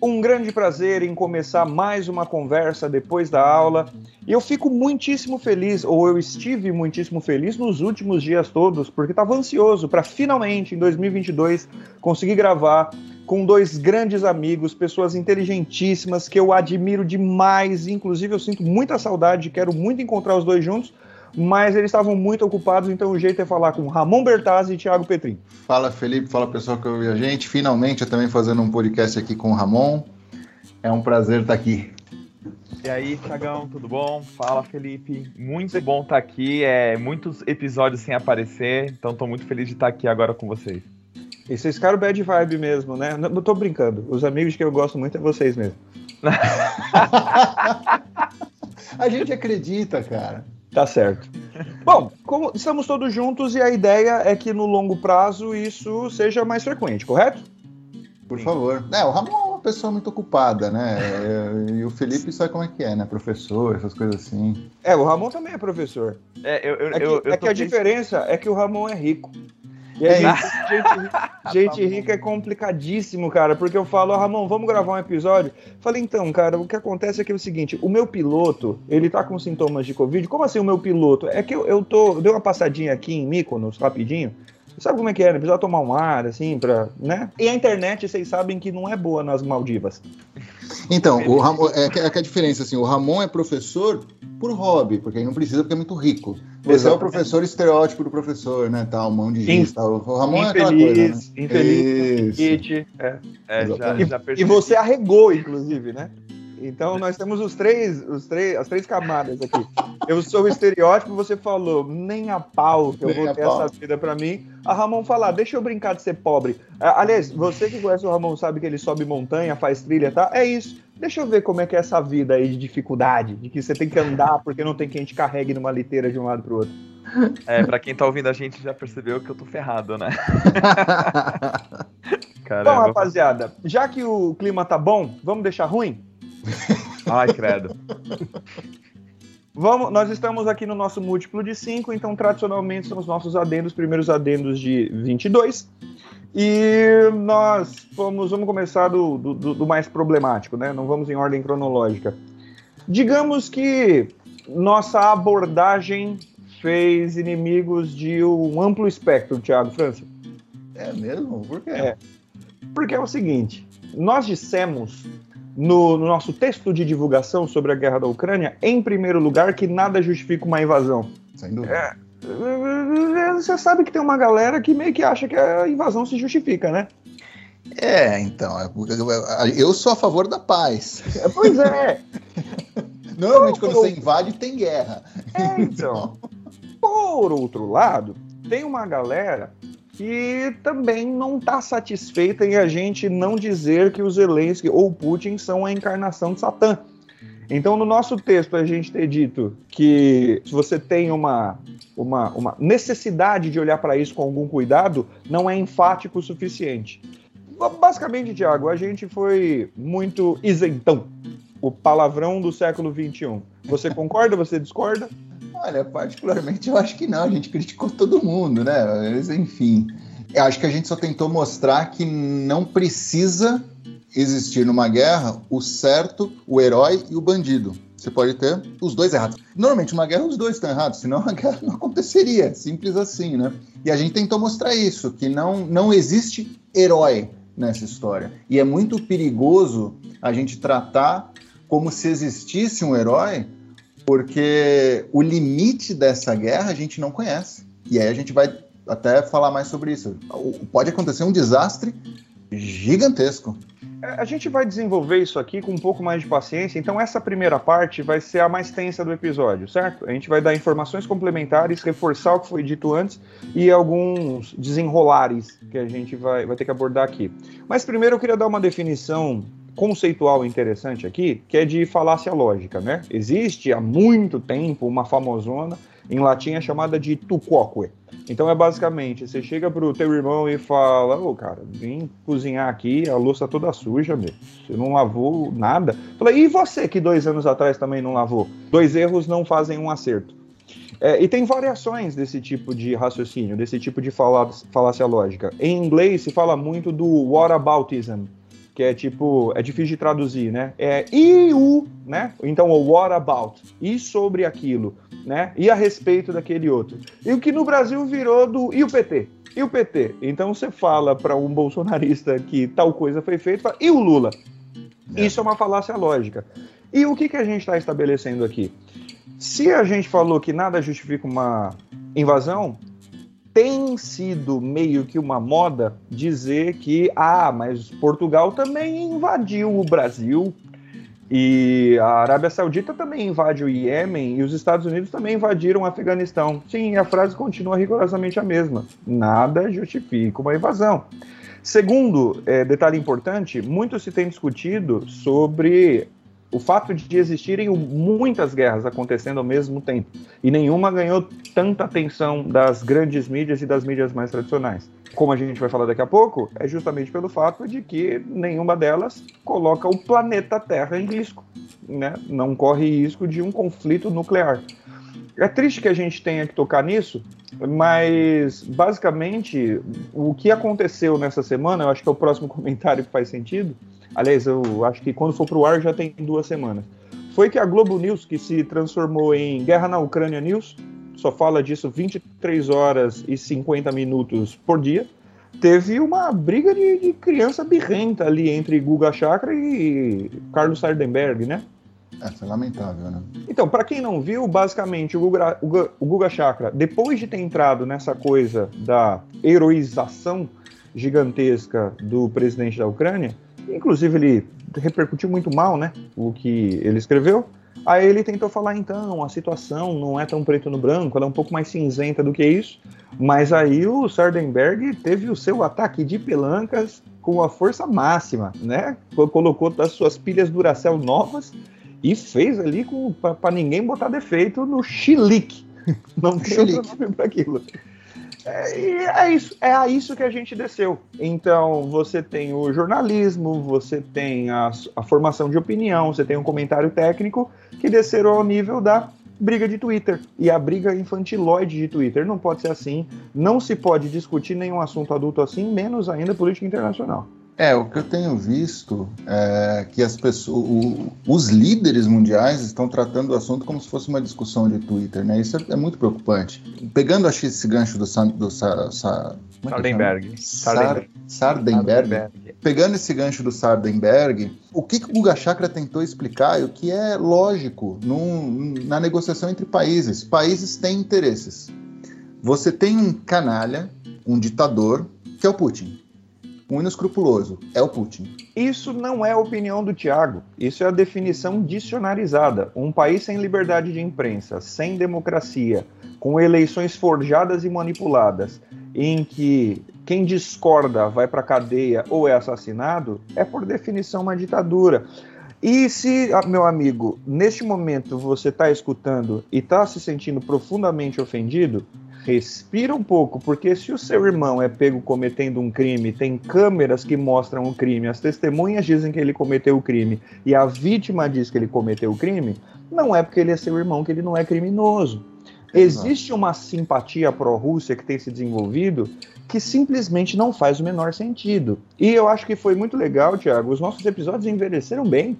um grande prazer em começar mais uma conversa depois da aula. E eu fico muitíssimo feliz, ou eu estive muitíssimo feliz nos últimos dias todos, porque estava ansioso para finalmente, em 2022, conseguir gravar com dois grandes amigos, pessoas inteligentíssimas que eu admiro demais. Inclusive, eu sinto muita saudade, quero muito encontrar os dois juntos mas eles estavam muito ocupados, então o jeito é falar com Ramon Bertazzi e Thiago Petrin. Fala Felipe, fala pessoal que ouviu a gente. Finalmente eu também fazendo um podcast aqui com o Ramon. É um prazer estar aqui. E aí, Thiagão, tudo bom? Fala, Felipe. Muito bom estar aqui. É muitos episódios sem aparecer, então estou muito feliz de estar aqui agora com vocês. E vocês ficaram bad vibe mesmo, né? Não, não tô brincando. Os amigos que eu gosto muito é vocês mesmo. a gente acredita, cara. Tá certo. Bom, como estamos todos juntos e a ideia é que no longo prazo isso seja mais frequente, correto? Por Sim. favor. É, o Ramon é uma pessoa muito ocupada, né? E o Felipe sabe como é que é, né? Professor, essas coisas assim. É, o Ramon também é professor. É, eu, eu, é que, eu, eu é que a diferença é que o Ramon é rico. E aí, é gente, gente rica é complicadíssimo, cara, porque eu falo, oh, Ramon, vamos gravar um episódio? Falei, então, cara, o que acontece é que é o seguinte, o meu piloto, ele tá com sintomas de Covid. Como assim o meu piloto? É que eu, eu tô, eu dei uma passadinha aqui em Mykonos, rapidinho, sabe como é que é, né? Precisa tomar um ar, assim, pra, né? E a internet, vocês sabem que não é boa nas Maldivas. Então, o Ramon, é, que, é que a diferença, assim, o Ramon é professor por hobby, porque ele não precisa porque é muito rico. Você Exatamente. é o professor estereótipo do professor, né, tal, mão de giz, tal. O Ramon infeliz, é aquela coisa, né? Infeliz, kit, é. é já, já e você arregou, inclusive, né? Então nós temos os três, os três, as três camadas aqui. Eu sou o estereótipo, você falou, nem a pau que eu nem vou ter essa vida para mim. A Ramon falar, deixa eu brincar de ser pobre. Aliás, você que conhece o Ramon sabe que ele sobe montanha, faz trilha, tá? É isso. Deixa eu ver como é que é essa vida aí de dificuldade, de que você tem que andar porque não tem quem te carregue numa liteira de um lado pro outro. É, pra quem tá ouvindo a gente já percebeu que eu tô ferrado, né? Caramba. Bom, rapaziada, já que o clima tá bom, vamos deixar ruim? Ai, credo. Vamos, nós estamos aqui no nosso múltiplo de 5, então tradicionalmente são os nossos adendos, primeiros adendos de 22. E nós vamos, vamos começar do, do, do, mais problemático, né? Não vamos em ordem cronológica. Digamos que nossa abordagem fez inimigos de um amplo espectro, Thiago França. É mesmo? Por quê? É. Porque é o seguinte: nós dissemos no, no, nosso texto de divulgação sobre a guerra da Ucrânia, em primeiro lugar, que nada justifica uma invasão. Sem dúvida. É, você sabe que tem uma galera que meio que acha que a invasão se justifica, né? É, então, é eu sou a favor da paz. É, pois é. Normalmente quando você invade tem guerra. É, então. Por outro lado, tem uma galera que também não está satisfeita em a gente não dizer que o Zelensky ou Putin são a encarnação de Satã. Então, no nosso texto, a gente ter dito que se você tem uma, uma, uma necessidade de olhar para isso com algum cuidado, não é enfático o suficiente. Basicamente, Tiago, a gente foi muito isentão. O palavrão do século XXI. Você concorda? Você discorda? Olha, particularmente eu acho que não, a gente criticou todo mundo, né? Mas, enfim, eu acho que a gente só tentou mostrar que não precisa existir numa guerra o certo, o herói e o bandido. Você pode ter os dois errados. Normalmente, uma guerra, os dois estão errados, senão a guerra não aconteceria. Simples assim, né? E a gente tentou mostrar isso, que não, não existe herói nessa história. E é muito perigoso a gente tratar como se existisse um herói porque o limite dessa guerra a gente não conhece. E aí a gente vai até falar mais sobre isso. Pode acontecer um desastre gigantesco. É, a gente vai desenvolver isso aqui com um pouco mais de paciência, então essa primeira parte vai ser a mais tensa do episódio, certo? A gente vai dar informações complementares, reforçar o que foi dito antes e alguns desenrolares que a gente vai, vai ter que abordar aqui. Mas primeiro eu queria dar uma definição conceitual interessante aqui, que é de falácia lógica, né? Existe há muito tempo uma famosona em latim é chamada de tu quoque. Então é basicamente, você chega pro teu irmão e fala, ô oh, cara, vim cozinhar aqui, a louça toda suja, meu. Você não lavou nada. Fala, e você que dois anos atrás também não lavou? Dois erros não fazem um acerto. É, e tem variações desse tipo de raciocínio, desse tipo de falácia lógica. Em inglês se fala muito do whataboutism, que é tipo, é difícil de traduzir, né? É e o, né? Então, o what about? E sobre aquilo, né? E a respeito daquele outro. E o que no Brasil virou do e o PT? E o PT? Então você fala para um bolsonarista que tal coisa foi feita, e o Lula? É. Isso é uma falácia lógica. E o que, que a gente está estabelecendo aqui? Se a gente falou que nada justifica uma invasão, tem sido meio que uma moda dizer que, ah, mas Portugal também invadiu o Brasil e a Arábia Saudita também invade o Iêmen e os Estados Unidos também invadiram o Afeganistão. Sim, a frase continua rigorosamente a mesma. Nada justifica uma invasão. Segundo é, detalhe importante, muito se tem discutido sobre o fato de existirem muitas guerras acontecendo ao mesmo tempo e nenhuma ganhou tanta atenção das grandes mídias e das mídias mais tradicionais. Como a gente vai falar daqui a pouco, é justamente pelo fato de que nenhuma delas coloca o planeta Terra em risco, né? não corre risco de um conflito nuclear. É triste que a gente tenha que tocar nisso, mas basicamente o que aconteceu nessa semana, eu acho que é o próximo comentário que faz sentido, Aliás, eu acho que quando for pro ar já tem duas semanas. Foi que a Globo News, que se transformou em Guerra na Ucrânia News, só fala disso 23 horas e 50 minutos por dia, teve uma briga de, de criança birrenta ali entre Guga Chakra e Carlos Sardenberg, né? É, foi lamentável, né? Então, para quem não viu, basicamente, o Guga, o Guga Chakra, depois de ter entrado nessa coisa da heroização gigantesca do presidente da Ucrânia, Inclusive, ele repercutiu muito mal, né? O que ele escreveu. Aí ele tentou falar, então, a situação não é tão preto no branco, ela é um pouco mais cinzenta do que isso. Mas aí o Sardenberg teve o seu ataque de pelancas com a força máxima, né? Colocou as suas pilhas Duracell novas e fez ali para ninguém botar defeito no chilique. Não tem outro nome para aquilo. É, é isso, é a isso que a gente desceu. Então, você tem o jornalismo, você tem a, a formação de opinião, você tem um comentário técnico que desceram ao nível da briga de Twitter. E a briga infantiloide de Twitter. Não pode ser assim. Não se pode discutir nenhum assunto adulto assim, menos ainda política internacional. É, o que eu tenho visto é que as pessoas, o, os líderes mundiais estão tratando o assunto como se fosse uma discussão de Twitter, né? Isso é, é muito preocupante. Pegando acho esse gancho do, do Sa, Sa, é Sardenberg. Sar, Sardenberg. Sardenberg. Pegando esse gancho do Sardenberg, o que, que o Guga Chakra tentou explicar e o que é lógico num, na negociação entre países. Países têm interesses. Você tem um canalha, um ditador, que é o Putin um inescrupuloso, é o Putin. Isso não é a opinião do Tiago, isso é a definição dicionarizada. Um país sem liberdade de imprensa, sem democracia, com eleições forjadas e manipuladas, em que quem discorda vai para cadeia ou é assassinado, é por definição uma ditadura. E se, ah, meu amigo, neste momento você está escutando e está se sentindo profundamente ofendido, respira um pouco, porque se o seu irmão é pego cometendo um crime, tem câmeras que mostram o crime, as testemunhas dizem que ele cometeu o crime e a vítima diz que ele cometeu o crime, não é porque ele é seu irmão que ele não é criminoso. Existe uma simpatia pró-Rússia que tem se desenvolvido que simplesmente não faz o menor sentido. E eu acho que foi muito legal, Tiago. Os nossos episódios envelheceram bem.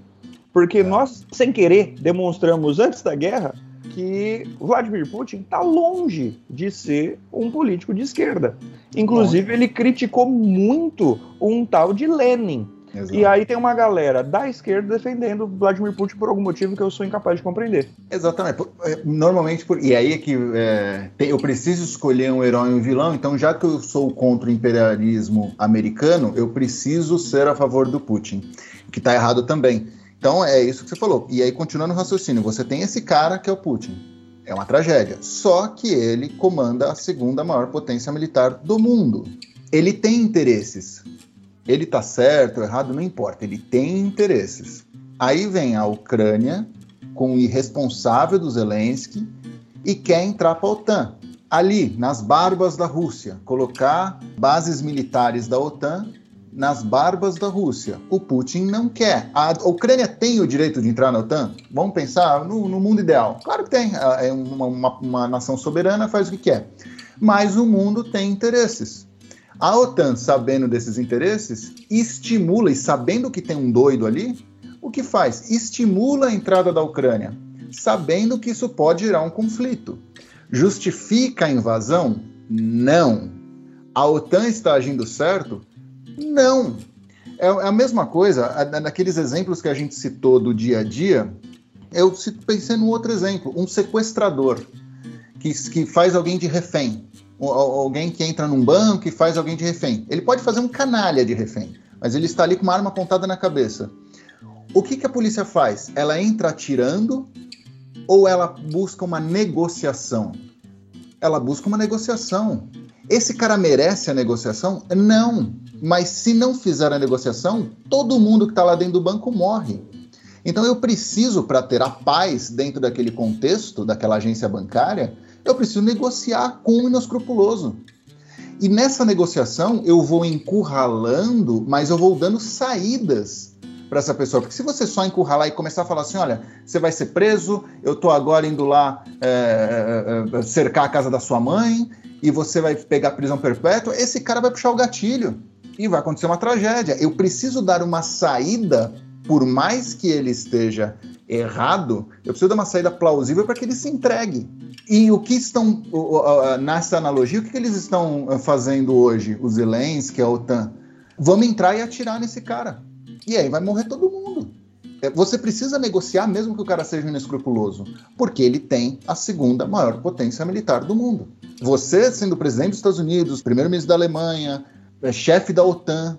Porque é. nós, sem querer, demonstramos antes da guerra que Vladimir Putin está longe de ser um político de esquerda. Inclusive, ele criticou muito um tal de Lenin. Exato. E aí tem uma galera da esquerda defendendo Vladimir Putin por algum motivo que eu sou incapaz de compreender. Exatamente. É, normalmente, por... e aí é que é, eu preciso escolher um herói e um vilão, então já que eu sou contra o imperialismo americano, eu preciso ser a favor do Putin, que está errado também. Então é isso que você falou. E aí, continuando o raciocínio, você tem esse cara que é o Putin. É uma tragédia. Só que ele comanda a segunda maior potência militar do mundo. Ele tem interesses. Ele tá certo errado, não importa. Ele tem interesses. Aí vem a Ucrânia com o irresponsável do Zelensky e quer entrar para a OTAN. Ali, nas barbas da Rússia, colocar bases militares da OTAN nas barbas da Rússia. O Putin não quer. A Ucrânia tem o direito de entrar na OTAN? Vamos pensar no, no mundo ideal. Claro que tem. É uma, uma, uma nação soberana, faz o que quer. Mas o mundo tem interesses. A OTAN, sabendo desses interesses, estimula, e sabendo que tem um doido ali, o que faz? Estimula a entrada da Ucrânia, sabendo que isso pode gerar um conflito. Justifica a invasão? Não. A OTAN está agindo certo? Não. É, é a mesma coisa, naqueles exemplos que a gente citou do dia a dia, eu pensei num outro exemplo, um sequestrador que, que faz alguém de refém alguém que entra num banco e faz alguém de refém. Ele pode fazer um canalha de refém, mas ele está ali com uma arma apontada na cabeça. O que, que a polícia faz? Ela entra atirando ou ela busca uma negociação? Ela busca uma negociação. Esse cara merece a negociação? Não. Mas se não fizer a negociação, todo mundo que está lá dentro do banco morre. Então eu preciso, para ter a paz dentro daquele contexto, daquela agência bancária, eu preciso negociar com o inescrupuloso. E nessa negociação eu vou encurralando, mas eu vou dando saídas para essa pessoa. Porque se você só encurralar e começar a falar assim, olha, você vai ser preso, eu estou agora indo lá é, é, cercar a casa da sua mãe e você vai pegar prisão perpétua, esse cara vai puxar o gatilho e vai acontecer uma tragédia. Eu preciso dar uma saída, por mais que ele esteja errado, eu preciso dar uma saída plausível para que ele se entregue. E o que estão, nessa analogia, o que eles estão eh, fazendo hoje, os Zelensky, a OTAN? Vamos entrar e atirar nesse cara. E aí vai morrer todo mundo. É, você precisa negociar mesmo que o cara seja inescrupuloso, porque ele tem a segunda maior potência militar do mundo. Você, sendo presidente dos Estados Unidos, primeiro-ministro da Alemanha, é, chefe da OTAN,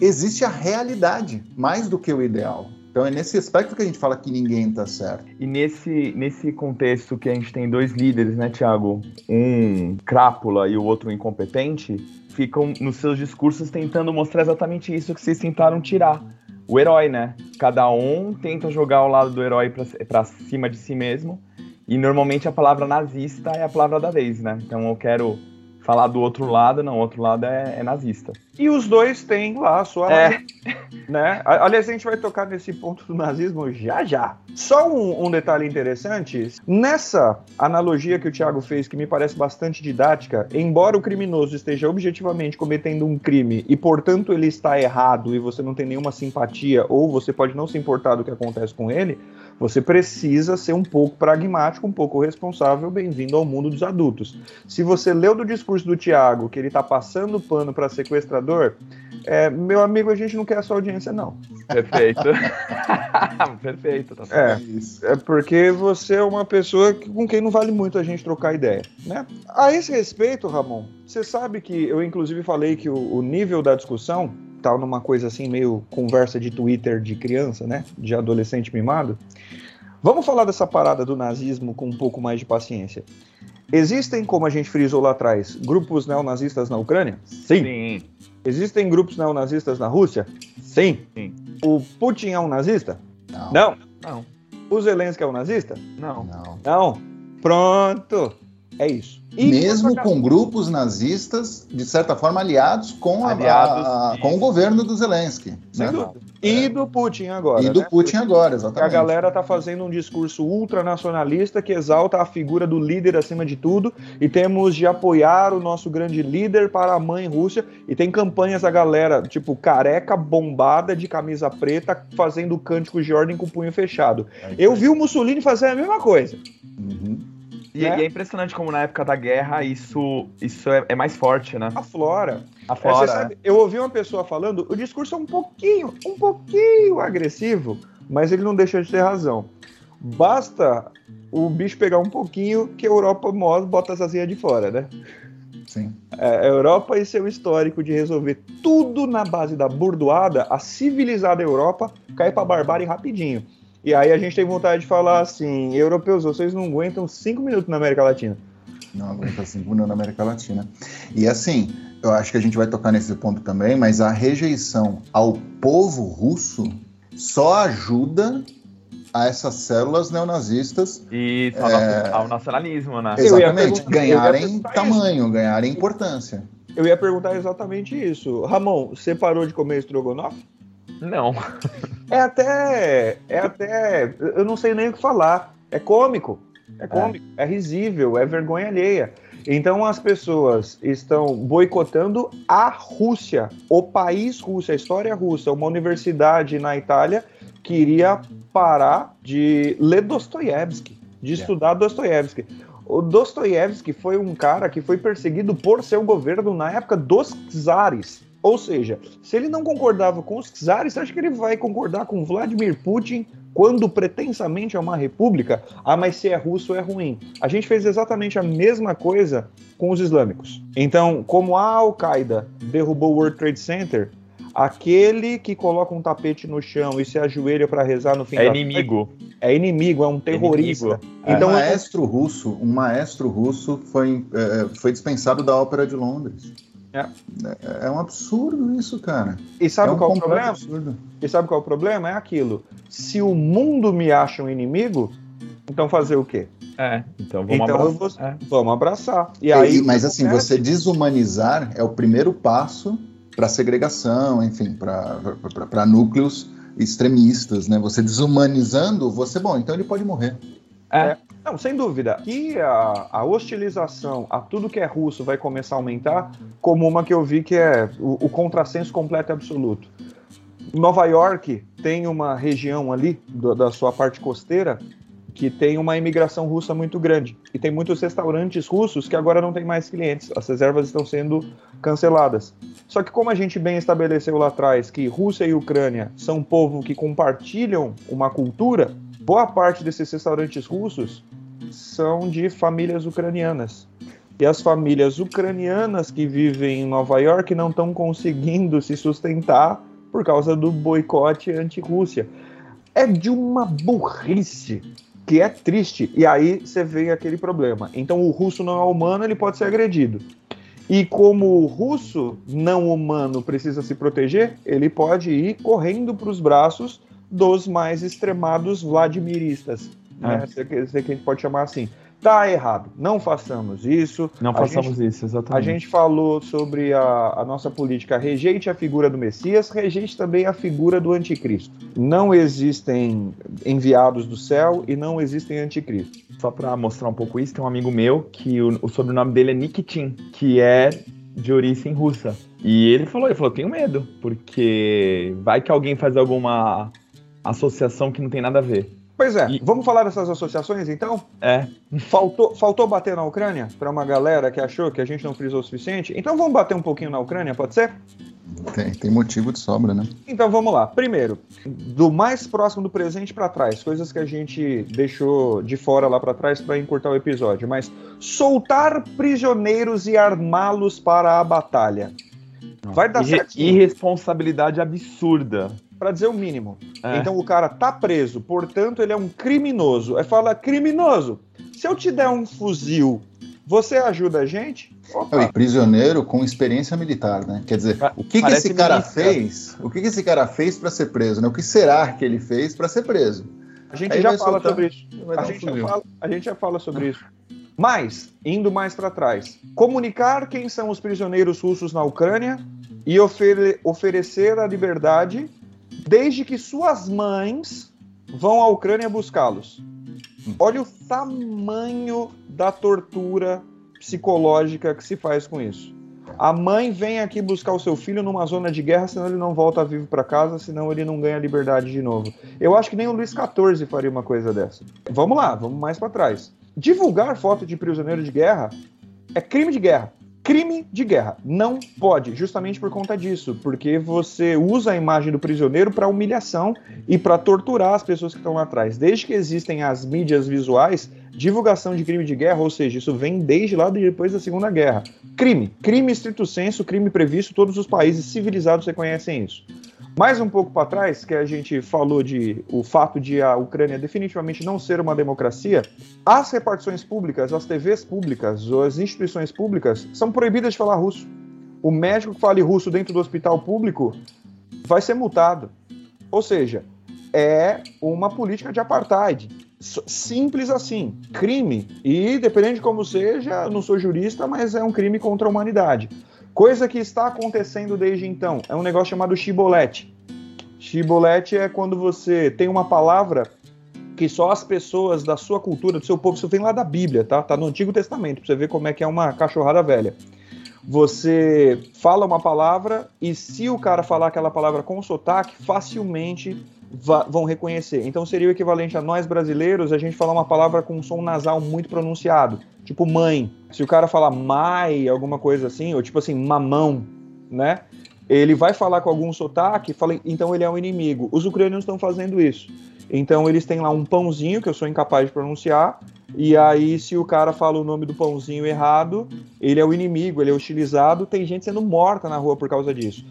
existe a realidade mais do que o ideal. Então é nesse aspecto que a gente fala que ninguém está certo. E nesse, nesse contexto que a gente tem dois líderes, né, Tiago? Um crápula e o outro incompetente, ficam nos seus discursos tentando mostrar exatamente isso que vocês tentaram tirar. O herói, né? Cada um tenta jogar ao lado do herói para cima de si mesmo. E normalmente a palavra nazista é a palavra da vez, né? Então eu quero falar do outro lado, não, o outro lado é, é nazista. E os dois têm lá a sua. É. Né? Aliás, a gente vai tocar nesse ponto do nazismo já já. Só um, um, detalhe interessante: nessa analogia que o Thiago fez, que me parece bastante didática, embora o criminoso esteja objetivamente cometendo um crime e, portanto, ele está errado e você não tem nenhuma simpatia, ou você pode não se importar do que acontece com ele, você precisa ser um pouco pragmático, um pouco responsável, bem-vindo ao mundo dos adultos. Se você leu do discurso do Tiago que ele está passando pano para sequestrador, é, meu amigo, a gente não quer a sua audiência, não. Perfeito. Perfeito. Tá é, é porque você é uma pessoa com quem não vale muito a gente trocar ideia, né? A esse respeito, Ramon, você sabe que eu inclusive falei que o, o nível da discussão tal, numa coisa assim, meio conversa de Twitter de criança, né? De adolescente mimado. Vamos falar dessa parada do nazismo com um pouco mais de paciência. Existem, como a gente frisou lá atrás, grupos neonazistas na Ucrânia? Sim. Sim. Existem grupos neonazistas na Rússia? Sim. Sim. O Putin é um nazista? Não. Não. Não. O Zelensky é um nazista? Não. Não. Não. Pronto. É isso. E Mesmo com grupos nazistas, de certa forma, aliados com, aliados, a, a, com o governo do Zelensky. Sem né? dúvida. E do Putin agora. E do né? Putin agora, exatamente. A galera tá fazendo um discurso ultranacionalista que exalta a figura do líder acima de tudo e temos de apoiar o nosso grande líder para a mãe Rússia. E tem campanhas da galera, tipo, careca, bombada, de camisa preta, fazendo cânticos de ordem com o punho fechado. É Eu vi o Mussolini fazer a mesma coisa. Uhum. E, né? e, é impressionante como na época da guerra isso, isso é, é mais forte, né? A flora. A flora. É, sabe, eu ouvi uma pessoa falando, o discurso é um pouquinho, um pouquinho agressivo, mas ele não deixa de ter razão. Basta o bicho pegar um pouquinho que a Europa bota as asinhas de fora, né? Sim. É, a Europa e seu histórico de resolver tudo na base da burdoada, a civilizada Europa cai pra barbárie rapidinho. E aí a gente tem vontade de falar assim: europeus, vocês não aguentam cinco minutos na América Latina. Não aguenta cinco minutos na América Latina. E assim, eu acho que a gente vai tocar nesse ponto também, mas a rejeição ao povo russo só ajuda a essas células neonazistas. E ao, é... ao nacionalismo, né? Exatamente, ganharem tamanho, ganharem importância. Eu ia perguntar exatamente isso. Ramon, você parou de comer estrogonofe? Não. É até. É até. Eu não sei nem o que falar. É cômico. É cômico, é, é risível, é vergonha alheia. Então as pessoas estão boicotando a Rússia, o país Rússia, a história russa. Uma universidade na Itália queria parar de ler Dostoiévski, de yeah. estudar Dostoiévski. O Dostoiévski foi um cara que foi perseguido por seu governo na época dos czares. Ou seja, se ele não concordava com os czares, você acha que ele vai concordar com Vladimir Putin quando pretensamente é uma república? Ah, mas se é russo é ruim. A gente fez exatamente a mesma coisa com os islâmicos. Então, como a Al-Qaeda derrubou o World Trade Center, aquele que coloca um tapete no chão e se ajoelha para rezar no fim é da inimigo. É inimigo, é um terrorista. Inimigo. Então, um maestro russo, um maestro russo foi, é, foi dispensado da Ópera de Londres. É. é. é um absurdo isso, cara. E sabe é um qual é o problema? Absurdo. E sabe qual é o problema? É aquilo. Se o mundo me acha um inimigo, então fazer o quê? É, então vamos então abraçar. É. Vamos abraçar. E aí, mas assim, você desumanizar é o primeiro passo para segregação, enfim, para núcleos extremistas, né? Você desumanizando, você, bom, então ele pode morrer. É. Não, sem dúvida. E a, a, hostilização a tudo que é russo vai começar a aumentar, como uma que eu vi que é o, o contrassenso completo e absoluto. Nova York tem uma região ali do, da sua parte costeira que tem uma imigração russa muito grande. E tem muitos restaurantes russos que agora não tem mais clientes. As reservas estão sendo canceladas. Só que como a gente bem estabeleceu lá atrás que Rússia e Ucrânia são povo que compartilham uma cultura, boa parte desses restaurantes russos são de famílias ucranianas. E as famílias ucranianas que vivem em Nova York não estão conseguindo se sustentar por causa do boicote anti-Rússia. É de uma burrice que é triste. E aí você vê aquele problema. Então o russo não é humano, ele pode ser agredido. E como o russo não humano precisa se proteger, ele pode ir correndo para os braços dos mais extremados vladimiristas. É. Né? Sei, que, sei que a gente pode chamar assim. Tá errado, não façamos isso. Não a façamos gente, isso, exatamente. A gente falou sobre a, a, nossa política, rejeite a figura do Messias, rejeite também a figura do anticristo. Não existem enviados do céu e não existem anticristo. Só para mostrar um pouco isso, tem um amigo meu que o, o sobrenome dele é Nikitin, que é de origem russa. E ele falou, ele falou, tenho medo, porque vai que alguém faz alguma associação que não tem nada a ver. Pois é, e... vamos falar dessas associações então? É. Faltou, faltou bater na Ucrânia para uma galera que achou que a gente não frisou o suficiente? Então vamos bater um pouquinho na Ucrânia, pode ser? Tem, tem motivo de sobra, né? Então vamos lá. Primeiro, do mais próximo do presente para trás, coisas que a gente deixou de fora lá para trás para encurtar o episódio, mas soltar prisioneiros e armá-los para a batalha. Vai dar certo. Irresponsabilidade absurda para dizer o mínimo. É. Então o cara tá preso, portanto ele é um criminoso. Aí fala, criminoso, se eu te der um fuzil, você ajuda a gente? Opa. prisioneiro com experiência militar, né? Quer dizer, o que, que esse cara fez? O que, que esse cara fez para ser preso? Né? O que será que ele fez para ser preso? A gente Aí já fala soltar, sobre isso. A gente, um fala, a gente, já fala, sobre isso. Mas, indo mais para trás, comunicar quem são os prisioneiros russos na Ucrânia e ofere oferecer a liberdade desde que suas mães vão à Ucrânia buscá-los. Olha o tamanho da tortura psicológica que se faz com isso. A mãe vem aqui buscar o seu filho numa zona de guerra, senão ele não volta vivo para casa, senão ele não ganha liberdade de novo. Eu acho que nem o Luiz XIV faria uma coisa dessa. Vamos lá, vamos mais para trás. Divulgar foto de prisioneiro de guerra é crime de guerra crime de guerra. Não pode, justamente por conta disso, porque você usa a imagem do prisioneiro para humilhação e para torturar as pessoas que estão lá atrás. Desde que existem as mídias visuais, divulgação de crime de guerra, ou seja, isso vem desde lá depois da Segunda Guerra. Crime, crime estrito senso, crime previsto, todos os países civilizados reconhecem isso. Mais um pouco para trás, que a gente falou de o fato de a Ucrânia definitivamente não ser uma democracia, as repartições públicas, as TVs públicas, as instituições públicas são proibidas de falar russo. O médico que fale russo dentro do hospital público vai ser multado. Ou seja, é uma política de apartheid. Simples assim, crime. E dependendo de como seja, não sou jurista, mas é um crime contra a humanidade. Coisa que está acontecendo desde então é um negócio chamado chibolete. Chibolete é quando você tem uma palavra que só as pessoas da sua cultura, do seu povo, isso vem lá da Bíblia, tá? Tá no Antigo Testamento, pra você ver como é que é uma cachorrada velha. Você fala uma palavra e se o cara falar aquela palavra com sotaque, facilmente vão reconhecer. Então seria o equivalente a nós brasileiros a gente falar uma palavra com um som nasal muito pronunciado, tipo mãe. Se o cara falar mai, alguma coisa assim, ou tipo assim, mamão, né? Ele vai falar com algum sotaque, fala, então ele é um inimigo. Os ucranianos estão fazendo isso. Então eles têm lá um pãozinho que eu sou incapaz de pronunciar, e aí se o cara fala o nome do pãozinho errado, ele é o inimigo, ele é hostilizado, tem gente sendo morta na rua por causa disso.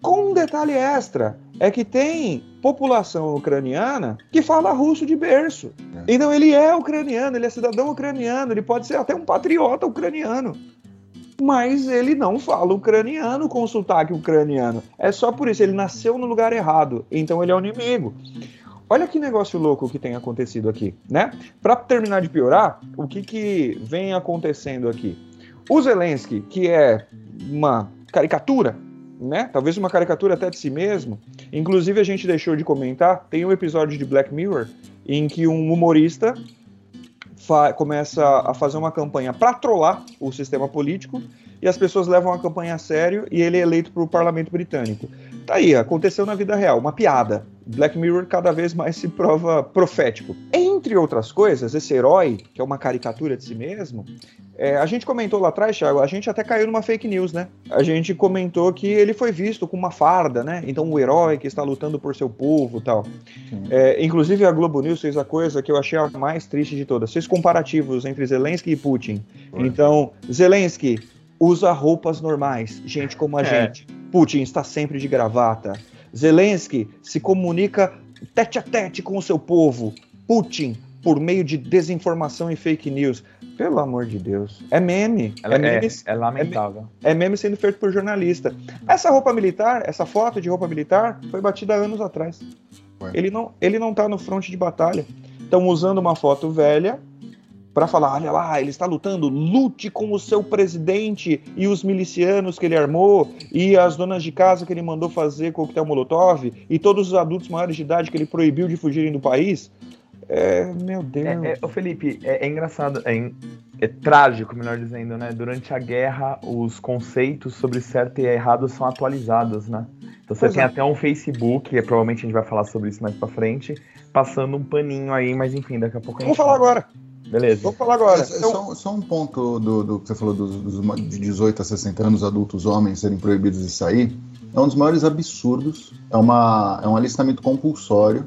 Com um detalhe extra, é que tem população ucraniana que fala russo de berço. É. Então ele é ucraniano, ele é cidadão ucraniano, ele pode ser até um patriota ucraniano. Mas ele não fala ucraniano com sotaque ucraniano. É só por isso, ele nasceu no lugar errado. Então ele é o inimigo. Olha que negócio louco que tem acontecido aqui, né? Para terminar de piorar, o que, que vem acontecendo aqui? O Zelensky, que é uma caricatura né? Talvez uma caricatura até de si mesmo. Inclusive, a gente deixou de comentar, tem um episódio de Black Mirror em que um humorista começa a fazer uma campanha para trollar o sistema político e as pessoas levam a campanha a sério e ele é eleito para o parlamento britânico. Tá aí, aconteceu na vida real, uma piada. Black Mirror cada vez mais se prova profético. Entre outras coisas, esse herói, que é uma caricatura de si mesmo, é, a gente comentou lá atrás, Thiago, a gente até caiu numa fake news, né? A gente comentou que ele foi visto com uma farda, né? Então o herói que está lutando por seu povo tal. É, inclusive a Globo News fez a coisa que eu achei a mais triste de todas. Fez comparativos entre Zelensky e Putin. Então, Zelensky usa roupas normais, gente como a é. gente. Putin está sempre de gravata. Zelensky se comunica tete a tete com o seu povo. Putin, por meio de desinformação e fake news. Pelo amor de Deus. É meme. É, é, meme, é, é lamentável. É, meme sendo feito por jornalista. Essa roupa militar, essa foto de roupa militar, foi batida anos atrás. Ué. Ele não, ele não tá no fronte de batalha. Estão usando uma foto velha para falar: olha lá, ele está lutando, lute com o seu presidente e os milicianos que ele armou, e as donas de casa que ele mandou fazer o coquetel Molotov, e todos os adultos maiores de idade que ele proibiu de fugirem do país. É, meu Deus. É, é, Felipe, é, é engraçado, é, é, trágico, melhor dizendo, né? Durante a guerra, os conceitos sobre certo e errado são atualizados, né? Então você pois tem é. até um Facebook, e provavelmente a gente vai falar sobre isso mais pra frente, passando um paninho aí, mas enfim, daqui a pouco a gente. Vamos falar agora. Beleza. Vamos falar agora. É, então... só, só, um ponto do, do, que você falou dos, dos, de 18 a 60 anos, adultos homens serem proibidos de sair. É um dos maiores absurdos. É, uma, é um alistamento compulsório.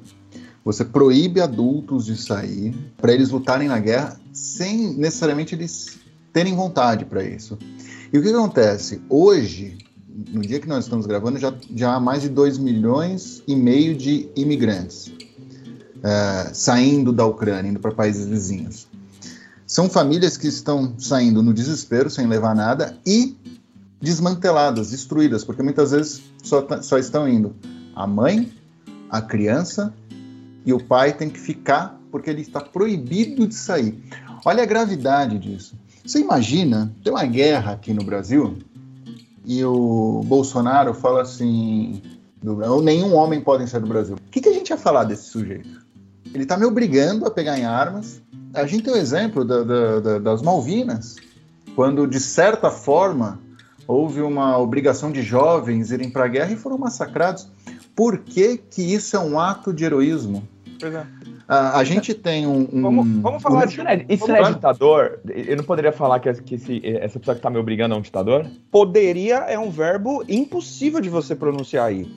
Você proíbe adultos de sair para eles lutarem na guerra sem necessariamente eles terem vontade para isso. E o que acontece? Hoje, no dia que nós estamos gravando, já, já há mais de 2 milhões e meio de imigrantes é, saindo da Ucrânia, indo para países vizinhos. São famílias que estão saindo no desespero, sem levar nada, e desmanteladas, destruídas, porque muitas vezes só, só estão indo a mãe, a criança e o pai tem que ficar porque ele está proibido de sair. Olha a gravidade disso. Você imagina, tem uma guerra aqui no Brasil e o Bolsonaro fala assim: nenhum homem pode sair do Brasil. O que, que a gente ia falar desse sujeito? Ele está me obrigando a pegar em armas. A gente tem o exemplo da, da, da, das Malvinas, quando, de certa forma, houve uma obrigação de jovens irem para a guerra e foram massacrados. Por que, que isso é um ato de heroísmo? Pois é. A, a gente tem um. um vamos, vamos, falar um... de. Isso é, isso é ditador? Eu não poderia falar que, que esse, essa pessoa que está me obrigando é um ditador? Poderia é um verbo impossível de você pronunciar aí.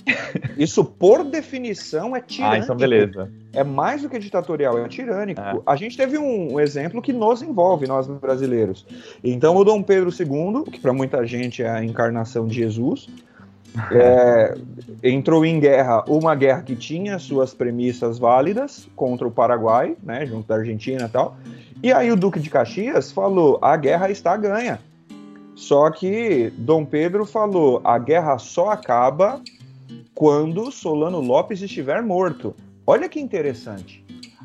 Isso, por definição, é tirânico. Ah, então beleza. É mais do que ditatorial, é tirânico. É. A gente teve um, um exemplo que nos envolve, nós brasileiros. Então, o Dom Pedro II, que para muita gente é a encarnação de Jesus, é, entrou em guerra, uma guerra que tinha suas premissas válidas contra o Paraguai, né, junto da Argentina e tal. E aí o Duque de Caxias falou: a guerra está ganha. Só que Dom Pedro falou: a guerra só acaba quando Solano Lopes estiver morto. Olha que interessante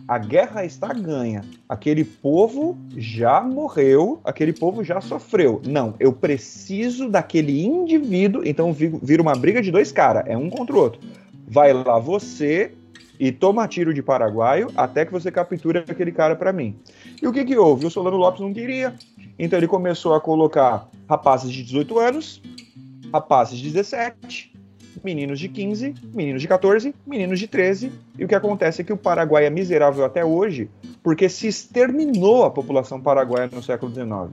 a guerra está ganha. Aquele povo já morreu, aquele povo já sofreu. Não, eu preciso daquele indivíduo, então vira uma briga de dois caras, é um contra o outro. Vai lá você e toma tiro de paraguaio até que você capture aquele cara para mim. E o que que houve? O Solano Lopes não queria, então ele começou a colocar rapazes de 18 anos, rapazes de 17, meninos de 15, meninos de 14, meninos de 13, e o que acontece é que o Paraguai é miserável até hoje, porque se exterminou a população paraguaia no século XIX.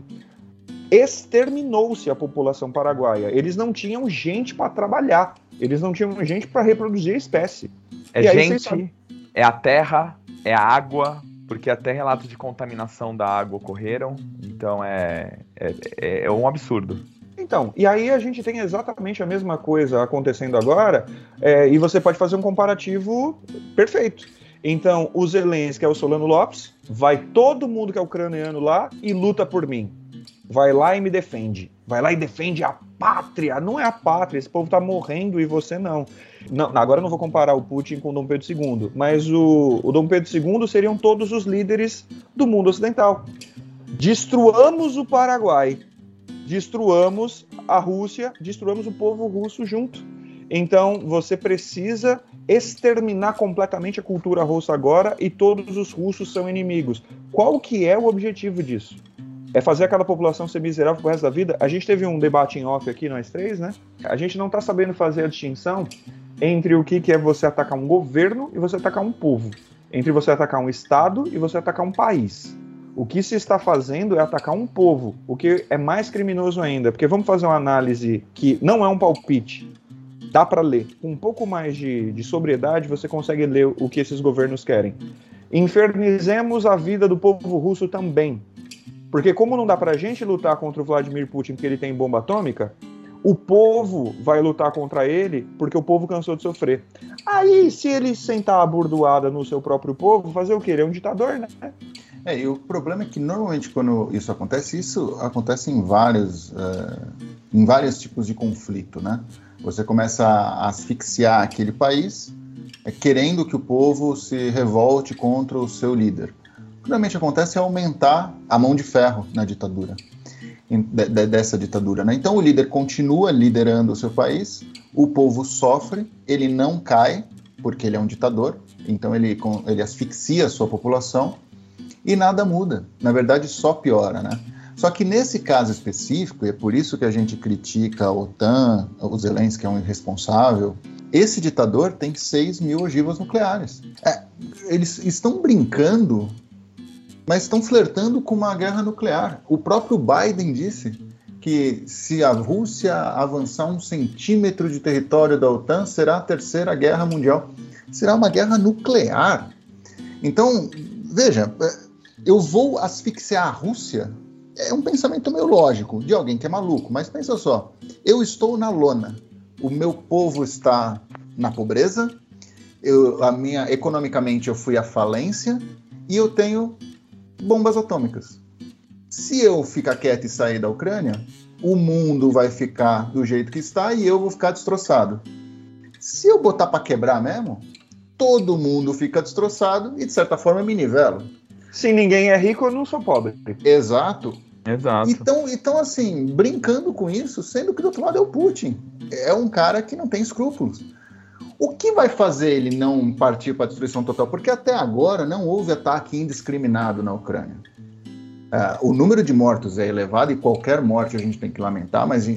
Exterminou-se a população paraguaia. Eles não tinham gente para trabalhar, eles não tinham gente para reproduzir a espécie. É gente, é a terra, é a água, porque até relatos de contaminação da água ocorreram, então é, é, é, é um absurdo. Então, e aí a gente tem exatamente a mesma coisa acontecendo agora, é, e você pode fazer um comparativo perfeito. Então, o Zelensky é o Solano Lopes, vai todo mundo que é ucraniano lá e luta por mim. Vai lá e me defende. Vai lá e defende a pátria. Não é a pátria, esse povo tá morrendo e você não. não agora eu não vou comparar o Putin com o Dom Pedro II, mas o, o Dom Pedro II seriam todos os líderes do mundo ocidental. Destruamos o Paraguai, destruamos a Rússia, destruamos o povo russo junto. Então você precisa exterminar completamente a cultura russa agora e todos os russos são inimigos. Qual que é o objetivo disso? É fazer aquela população ser miserável pro resto da vida? A gente teve um debate em off aqui, nós três, né? A gente não tá sabendo fazer a distinção entre o que, que é você atacar um governo e você atacar um povo. Entre você atacar um estado e você atacar um país. O que se está fazendo é atacar um povo, o que é mais criminoso ainda, porque vamos fazer uma análise que não é um palpite, dá para ler. Com um pouco mais de, de sobriedade, você consegue ler o que esses governos querem. Infernizemos a vida do povo russo também. Porque, como não dá para a gente lutar contra o Vladimir Putin porque ele tem bomba atômica, o povo vai lutar contra ele porque o povo cansou de sofrer. Aí, se ele sentar a burdoada no seu próprio povo, fazer o quê? Ele é um ditador, né? É, e o problema é que normalmente quando isso acontece, isso acontece em vários, uh, em vários tipos de conflito, né? Você começa a asfixiar aquele país, é, querendo que o povo se revolte contra o seu líder. O que normalmente acontece é aumentar a mão de ferro na ditadura, dessa ditadura, né? Então o líder continua liderando o seu país, o povo sofre, ele não cai, porque ele é um ditador, então ele, ele asfixia a sua população, e nada muda. Na verdade, só piora, né? Só que nesse caso específico, e é por isso que a gente critica a OTAN, o Zelensky é um irresponsável, esse ditador tem 6 mil ogivas nucleares. É, eles estão brincando, mas estão flertando com uma guerra nuclear. O próprio Biden disse que se a Rússia avançar um centímetro de território da OTAN, será a terceira guerra mundial. Será uma guerra nuclear. Então, veja, é, eu vou asfixiar a Rússia? É um pensamento meio lógico, de alguém que é maluco, mas pensa só, eu estou na lona, o meu povo está na pobreza, eu, a minha, economicamente eu fui à falência. E eu tenho bombas atômicas. Se eu ficar quieto e sair da Ucrânia, o mundo vai ficar do jeito que está e eu vou ficar destroçado. Se eu botar para quebrar mesmo, todo mundo fica destroçado e de certa forma me nivelo. Se ninguém é rico, eu não sou pobre. Exato. Exato. Então, então, assim, brincando com isso, sendo que do outro lado é o Putin. É um cara que não tem escrúpulos. O que vai fazer ele não partir para a destruição total? Porque até agora não houve ataque indiscriminado na Ucrânia. Uh, o número de mortos é elevado e qualquer morte a gente tem que lamentar, mas em,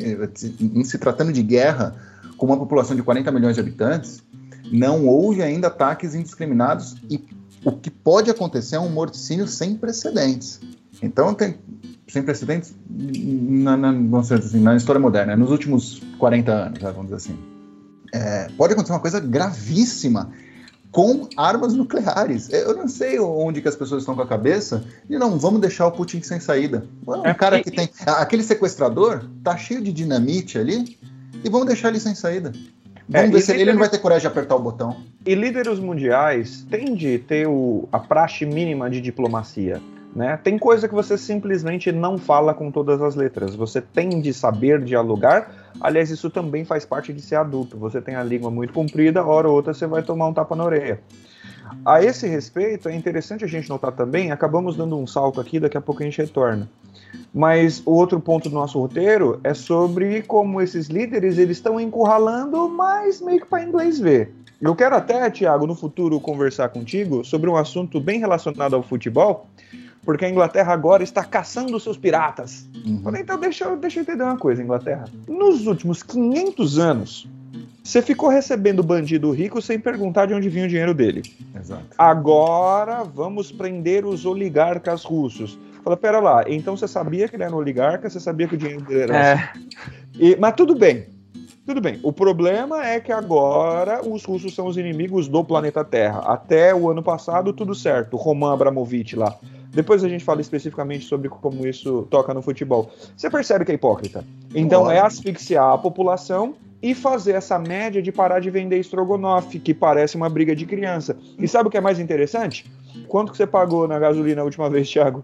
em, se tratando de guerra com uma população de 40 milhões de habitantes, não houve ainda ataques indiscriminados e o que pode acontecer é um morticínio sem precedentes. Então, tem sem precedentes na, na, vamos dizer assim, na história moderna, nos últimos 40 anos, vamos dizer assim. É, pode acontecer uma coisa gravíssima com armas nucleares. Eu não sei onde que as pessoas estão com a cabeça e não, vamos deixar o Putin sem saída. Um é, cara que tem... Aquele sequestrador tá cheio de dinamite ali e vamos deixar ele sem saída. Vamos é, ver se ele não vai ter coragem de apertar o botão. E líderes mundiais têm de ter o, a praxe mínima de diplomacia. Né? Tem coisa que você simplesmente não fala com todas as letras. Você tem de saber dialogar. Aliás, isso também faz parte de ser adulto. Você tem a língua muito comprida, hora ou outra você vai tomar um tapa na orelha. A esse respeito, é interessante a gente notar também, acabamos dando um salto aqui, daqui a pouco a gente retorna. Mas o outro ponto do nosso roteiro é sobre como esses líderes eles estão encurralando, mas meio que para inglês ver. Eu quero até, Tiago, no futuro conversar contigo sobre um assunto bem relacionado ao futebol, porque a Inglaterra agora está caçando seus piratas. Uhum. Falei, então deixa eu, deixa eu entender uma coisa, Inglaterra. Nos últimos 500 anos, você ficou recebendo bandido rico sem perguntar de onde vinha o dinheiro dele. Exato. Agora vamos prender os oligarcas russos. Fala, pera lá, então você sabia que ele era um oligarca, você sabia que o dinheiro dele era. É. Assim. E, mas tudo bem. Tudo bem. O problema é que agora os russos são os inimigos do planeta Terra. Até o ano passado, tudo certo. Roman Abramovich lá. Depois a gente fala especificamente sobre como isso toca no futebol. Você percebe que é hipócrita. Então é asfixiar a população e fazer essa média de parar de vender estrogonofe, que parece uma briga de criança. E sabe o que é mais interessante? Quanto que você pagou na gasolina a última vez, Thiago?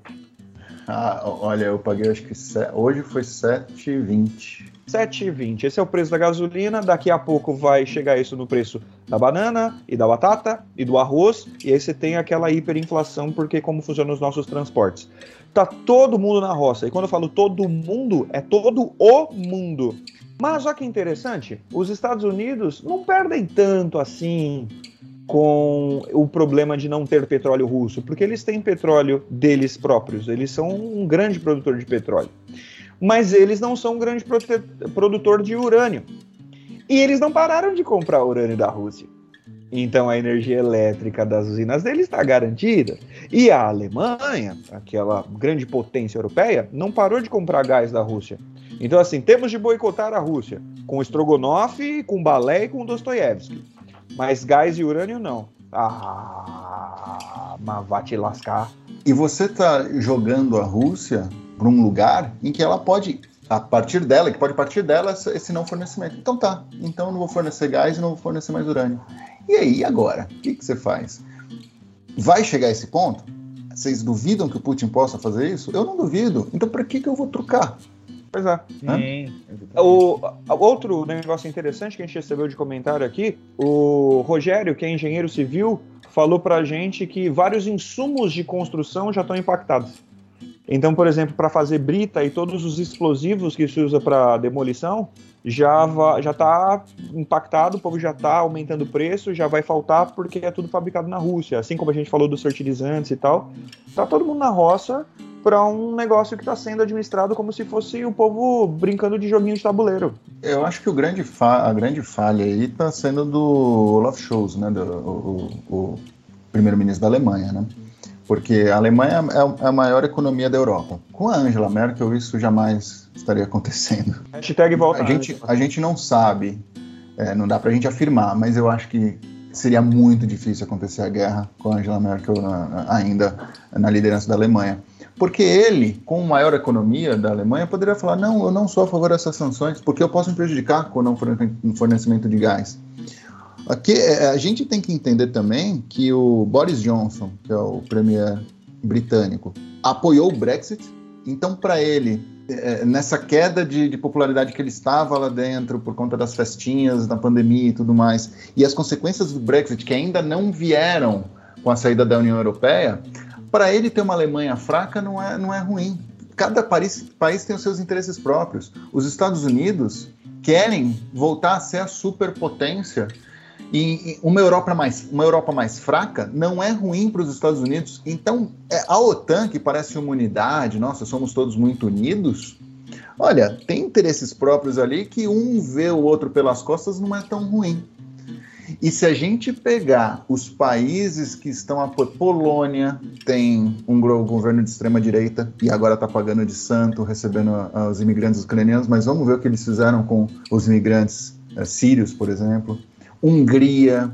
Ah, olha, eu paguei acho que hoje foi 7,20. 7,20. Esse é o preço da gasolina. Daqui a pouco vai chegar isso no preço da banana e da batata e do arroz. E aí você tem aquela hiperinflação, porque como funcionam os nossos transportes. Tá todo mundo na roça. E quando eu falo todo mundo, é todo o mundo. Mas olha que interessante, os Estados Unidos não perdem tanto assim com o problema de não ter petróleo russo, porque eles têm petróleo deles próprios, eles são um grande produtor de petróleo. Mas eles não são um grande produtor de urânio. E eles não pararam de comprar urânio da Rússia. Então a energia elétrica das usinas deles está garantida. E a Alemanha, aquela grande potência europeia, não parou de comprar gás da Rússia. Então, assim, temos de boicotar a Rússia com Strogonoff, com Balé e com Dostoiévski. Mas gás e urânio não. Ah, mas vai te lascar. E você está jogando a Rússia para um lugar em que ela pode, a partir dela, que pode partir dela esse não fornecimento. Então tá, então não vou fornecer gás e não vou fornecer mais urânio. E aí, agora? O que, que você faz? Vai chegar esse ponto? Vocês duvidam que o Putin possa fazer isso? Eu não duvido. Então, para que, que eu vou trocar? Pois é. Sim, o, outro negócio interessante que a gente recebeu de comentário aqui, o Rogério, que é engenheiro civil, falou pra gente que vários insumos de construção já estão impactados. Então, por exemplo, para fazer brita e todos os explosivos que se usa para demolição, já já está impactado, o povo já está aumentando o preço, já vai faltar porque é tudo fabricado na Rússia. Assim como a gente falou dos fertilizantes e tal, tá todo mundo na roça para um negócio que está sendo administrado como se fosse o povo brincando de joguinho de tabuleiro. Eu acho que o grande a grande falha aí está sendo do Olaf Scholz, né, do, o, o primeiro-ministro da Alemanha, né? Porque a Alemanha é a maior economia da Europa. Com a Angela Merkel isso jamais estaria acontecendo. Hashtag volta. A gente, a gente não sabe, é, não dá para a gente afirmar, mas eu acho que seria muito difícil acontecer a guerra com a Angela Merkel na, ainda na liderança da Alemanha. Porque ele, com maior economia da Alemanha, poderia falar: não, eu não sou a favor dessas sanções, porque eu posso me prejudicar com o fornecimento de gás. Aqui, é, a gente tem que entender também que o Boris Johnson, que é o premier britânico, apoiou o Brexit. Então, para ele, é, nessa queda de, de, popularidade que ele estava lá dentro por conta das festinhas, da pandemia e tudo mais, e as consequências do Brexit que ainda não vieram com a saída da União Europeia, para ele ter uma Alemanha fraca não é, não é ruim. Cada país, país tem os seus interesses próprios. Os Estados Unidos querem voltar a ser a superpotência e uma Europa mais, uma Europa mais fraca não é ruim para os Estados Unidos. Então, é, a OTAN, que parece uma unidade, nossa, somos todos muito unidos. Olha, tem interesses próprios ali que um vê o outro pelas costas não é tão ruim. E se a gente pegar os países que estão a Polônia tem um governo de extrema direita e agora está pagando de santo, recebendo os imigrantes ucranianos, mas vamos ver o que eles fizeram com os imigrantes é, sírios, por exemplo. Hungria,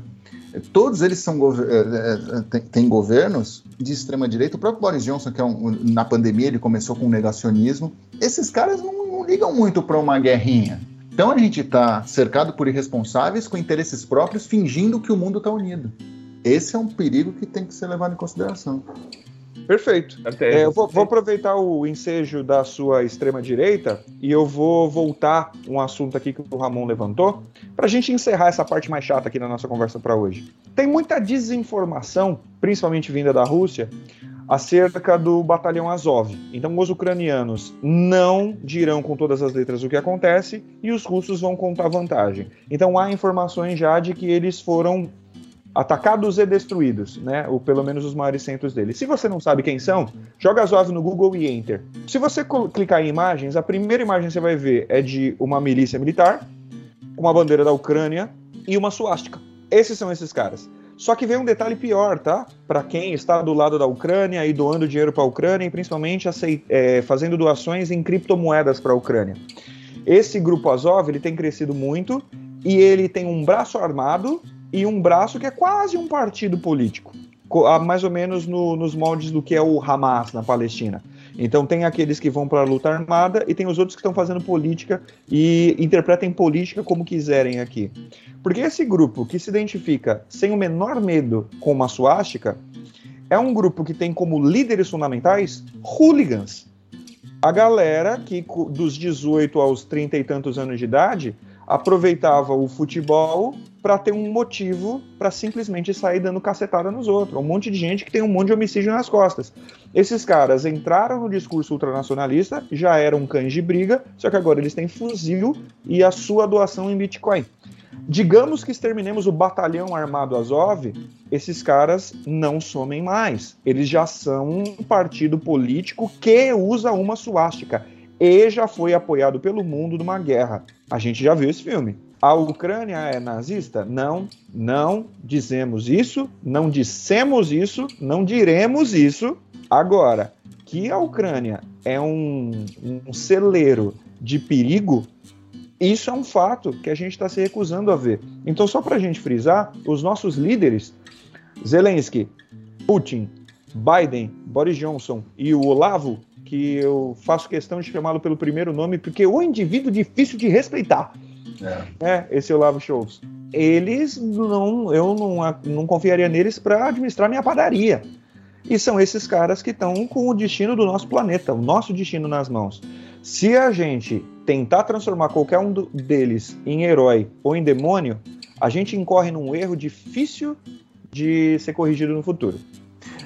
todos eles são é, têm governos de extrema direita. O próprio Boris Johnson, que é um, na pandemia ele começou com negacionismo. Esses caras não, não ligam muito para uma guerrinha. Então a gente está cercado por irresponsáveis com interesses próprios, fingindo que o mundo está unido. Esse é um perigo que tem que ser levado em consideração. Perfeito. É, eu vou, vou, aproveitar o ensejo da sua extrema-direita e eu vou voltar um assunto aqui que o Ramon levantou, para a gente encerrar essa parte mais chata aqui na nossa conversa para hoje. Tem muita desinformação, principalmente vinda da Rússia, acerca do batalhão Azov. Então, os ucranianos não dirão com todas as letras o que acontece e os russos vão contar vantagem. Então, há informações já de que eles foram atacados e destruídos, né? Ou pelo menos os maiores centros deles. Se você não sabe quem são, joga Azov no Google e Enter. Se você clicar em imagens, a primeira imagem que você vai ver é de uma milícia militar, com uma bandeira da Ucrânia e uma suástica. Esses são esses caras. Só que vem um detalhe pior, tá? Para quem está do lado da Ucrânia e doando dinheiro para a Ucrânia e principalmente é, fazendo doações em criptomoedas para a Ucrânia. Esse grupo Azov ele tem crescido muito e ele tem um braço armado e um braço que é quase um partido político, mais ou menos no, nos moldes do que é o Hamas na Palestina. Então tem aqueles que vão para a luta armada e tem os outros que estão fazendo política e interpretem política como quiserem aqui. Porque esse grupo que se identifica sem o menor medo com uma suástica é um grupo que tem como líderes fundamentais hooligans. A galera que dos 18 aos 30 e tantos anos de idade aproveitava o futebol para ter um motivo para simplesmente sair dando cacetada nos outros. Um monte de gente que tem um monte de homicídio nas costas. Esses caras entraram no discurso ultranacionalista, já eram cães de briga, só que agora eles têm fuzil e a sua doação em Bitcoin. Digamos que exterminemos o batalhão armado Azov, esses caras não somem mais. Eles já são um partido político que usa uma suástica e já foi apoiado pelo mundo numa guerra. A gente já viu esse filme. A Ucrânia é nazista? Não, não dizemos isso, não dissemos isso, não diremos isso. Agora, que a Ucrânia é um, um celeiro de perigo, isso é um fato que a gente está se recusando a ver. Então, só para a gente frisar, os nossos líderes, Zelensky, Putin, Biden, Boris Johnson e o Olavo, que eu faço questão de chamá-lo pelo primeiro nome, porque o indivíduo difícil de respeitar é. é esse Olavo Scholz. Eles não, eu não, não confiaria neles para administrar minha padaria. E são esses caras que estão com o destino do nosso planeta, o nosso destino nas mãos. Se a gente tentar transformar qualquer um deles em herói ou em demônio, a gente incorre num erro difícil de ser corrigido no futuro.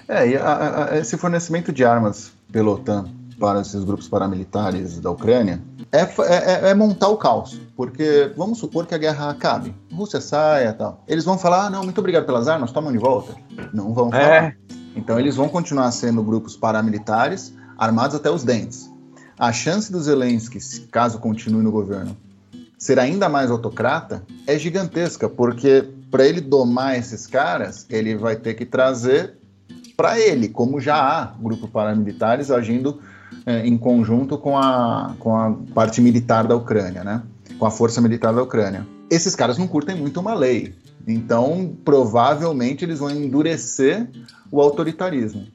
É, e a, a, esse fornecimento de armas pela OTAN para esses grupos paramilitares da Ucrânia é, é, é, montar o caos. Porque vamos supor que a guerra acabe, a Rússia saia tal. Eles vão falar: ah, não, muito obrigado pelas armas, tomam de volta. Não vão falar. É. Então eles vão continuar sendo grupos paramilitares armados até os dentes. A chance do Zelensky, caso continue no governo, ser ainda mais autocrata é gigantesca, porque para ele domar esses caras, ele vai ter que trazer para ele, como já há grupos paramilitares agindo é, em conjunto com a, com a parte militar da Ucrânia, né? com a força militar da Ucrânia. Esses caras não curtem muito uma lei, então provavelmente eles vão endurecer o autoritarismo.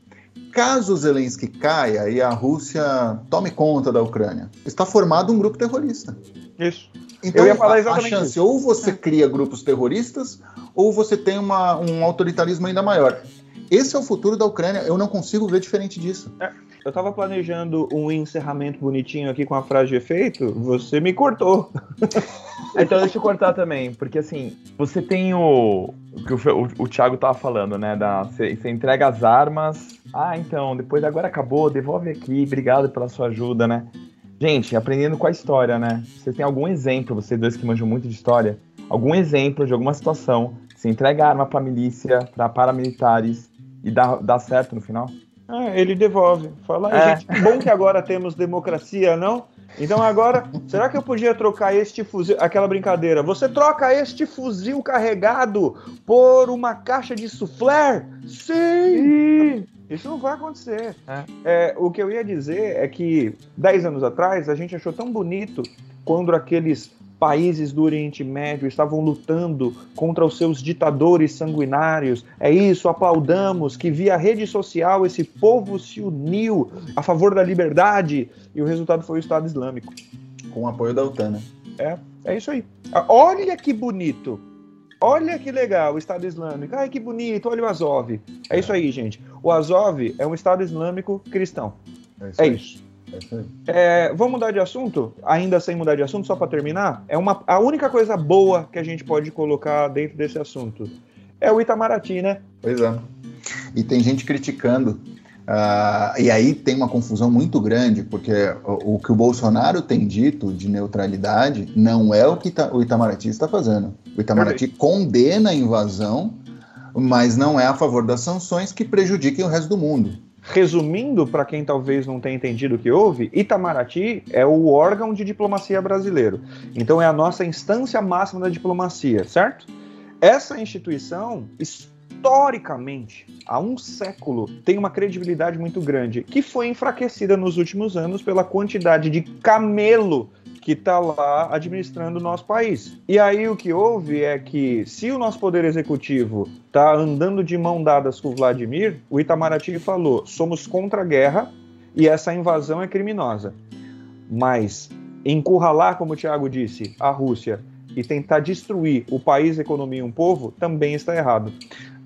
Caso Zelensky caia e a Rússia tome conta da Ucrânia, está formado um grupo terrorista. Isso. Então, Eu ia falar exatamente a chance, isso. ou você cria grupos terroristas, ou você tem uma, um autoritarismo ainda maior. Esse é o futuro da Ucrânia. Eu não consigo ver diferente disso. É. Eu estava planejando um encerramento bonitinho aqui com a frase de efeito, você me cortou. então deixa eu cortar também, porque assim, você tem o. O que o, o, o Thiago tava falando, né? Da, você, entrega as armas. Ah, então, depois agora acabou, devolve aqui, obrigado pela sua ajuda, né? Gente, aprendendo com a história, né? Você tem algum exemplo, vocês dois que manjam muito de história, algum exemplo de alguma situação, você entrega arma pra milícia, para paramilitares e dá, dá certo no final? Ah, ele devolve. Fala, é. gente, bom que agora temos democracia, não? Então agora, será que eu podia trocar este fuzil? Aquela brincadeira. Você troca este fuzil carregado por uma caixa de soufflé? Sim! Isso não vai acontecer. É. É, o que eu ia dizer é que 10 anos atrás a gente achou tão bonito quando aqueles países do Oriente Médio estavam lutando contra os seus ditadores sanguinários. É isso, aplaudamos que via rede social esse povo se uniu a favor da liberdade e o resultado foi o Estado Islâmico. Com o apoio da OTAN, né? É, é isso aí. Ah, olha que bonito. Olha que legal, o Estado Islâmico. Ai, que bonito, olha o Azov. É, é. isso aí, gente. O Azov é um Estado Islâmico cristão. É isso. É isso. É vamos mudar de assunto? Ainda sem mudar de assunto, só para terminar? É uma, a única coisa boa que a gente pode colocar dentro desse assunto é o Itamaraty, né? Pois é. E tem gente criticando Uh, e aí tem uma confusão muito grande, porque o, o, que o Bolsonaro tem dito de neutralidade não é o que o Itamaraty está fazendo. O Itamaraty condena a invasão, mas não é a favor das sanções que prejudiquem o resto do mundo. Resumindo, para quem talvez não tenha entendido o que houve, Itamaraty é o órgão de diplomacia brasileiro. Então é a nossa instância máxima da diplomacia, certo? Essa instituição historicamente, há um século, tem uma credibilidade muito grande, que foi enfraquecida nos últimos anos pela quantidade de camelo que está lá administrando o nosso país. E aí o que houve é que, se o nosso poder executivo está andando de mão dadas com o Vladimir, o Itamaraty falou: somos contra a guerra e essa invasão é criminosa. Mas encurralar, como o Tiago disse, a Rússia e tentar destruir o país, a economia e um povo também está errado.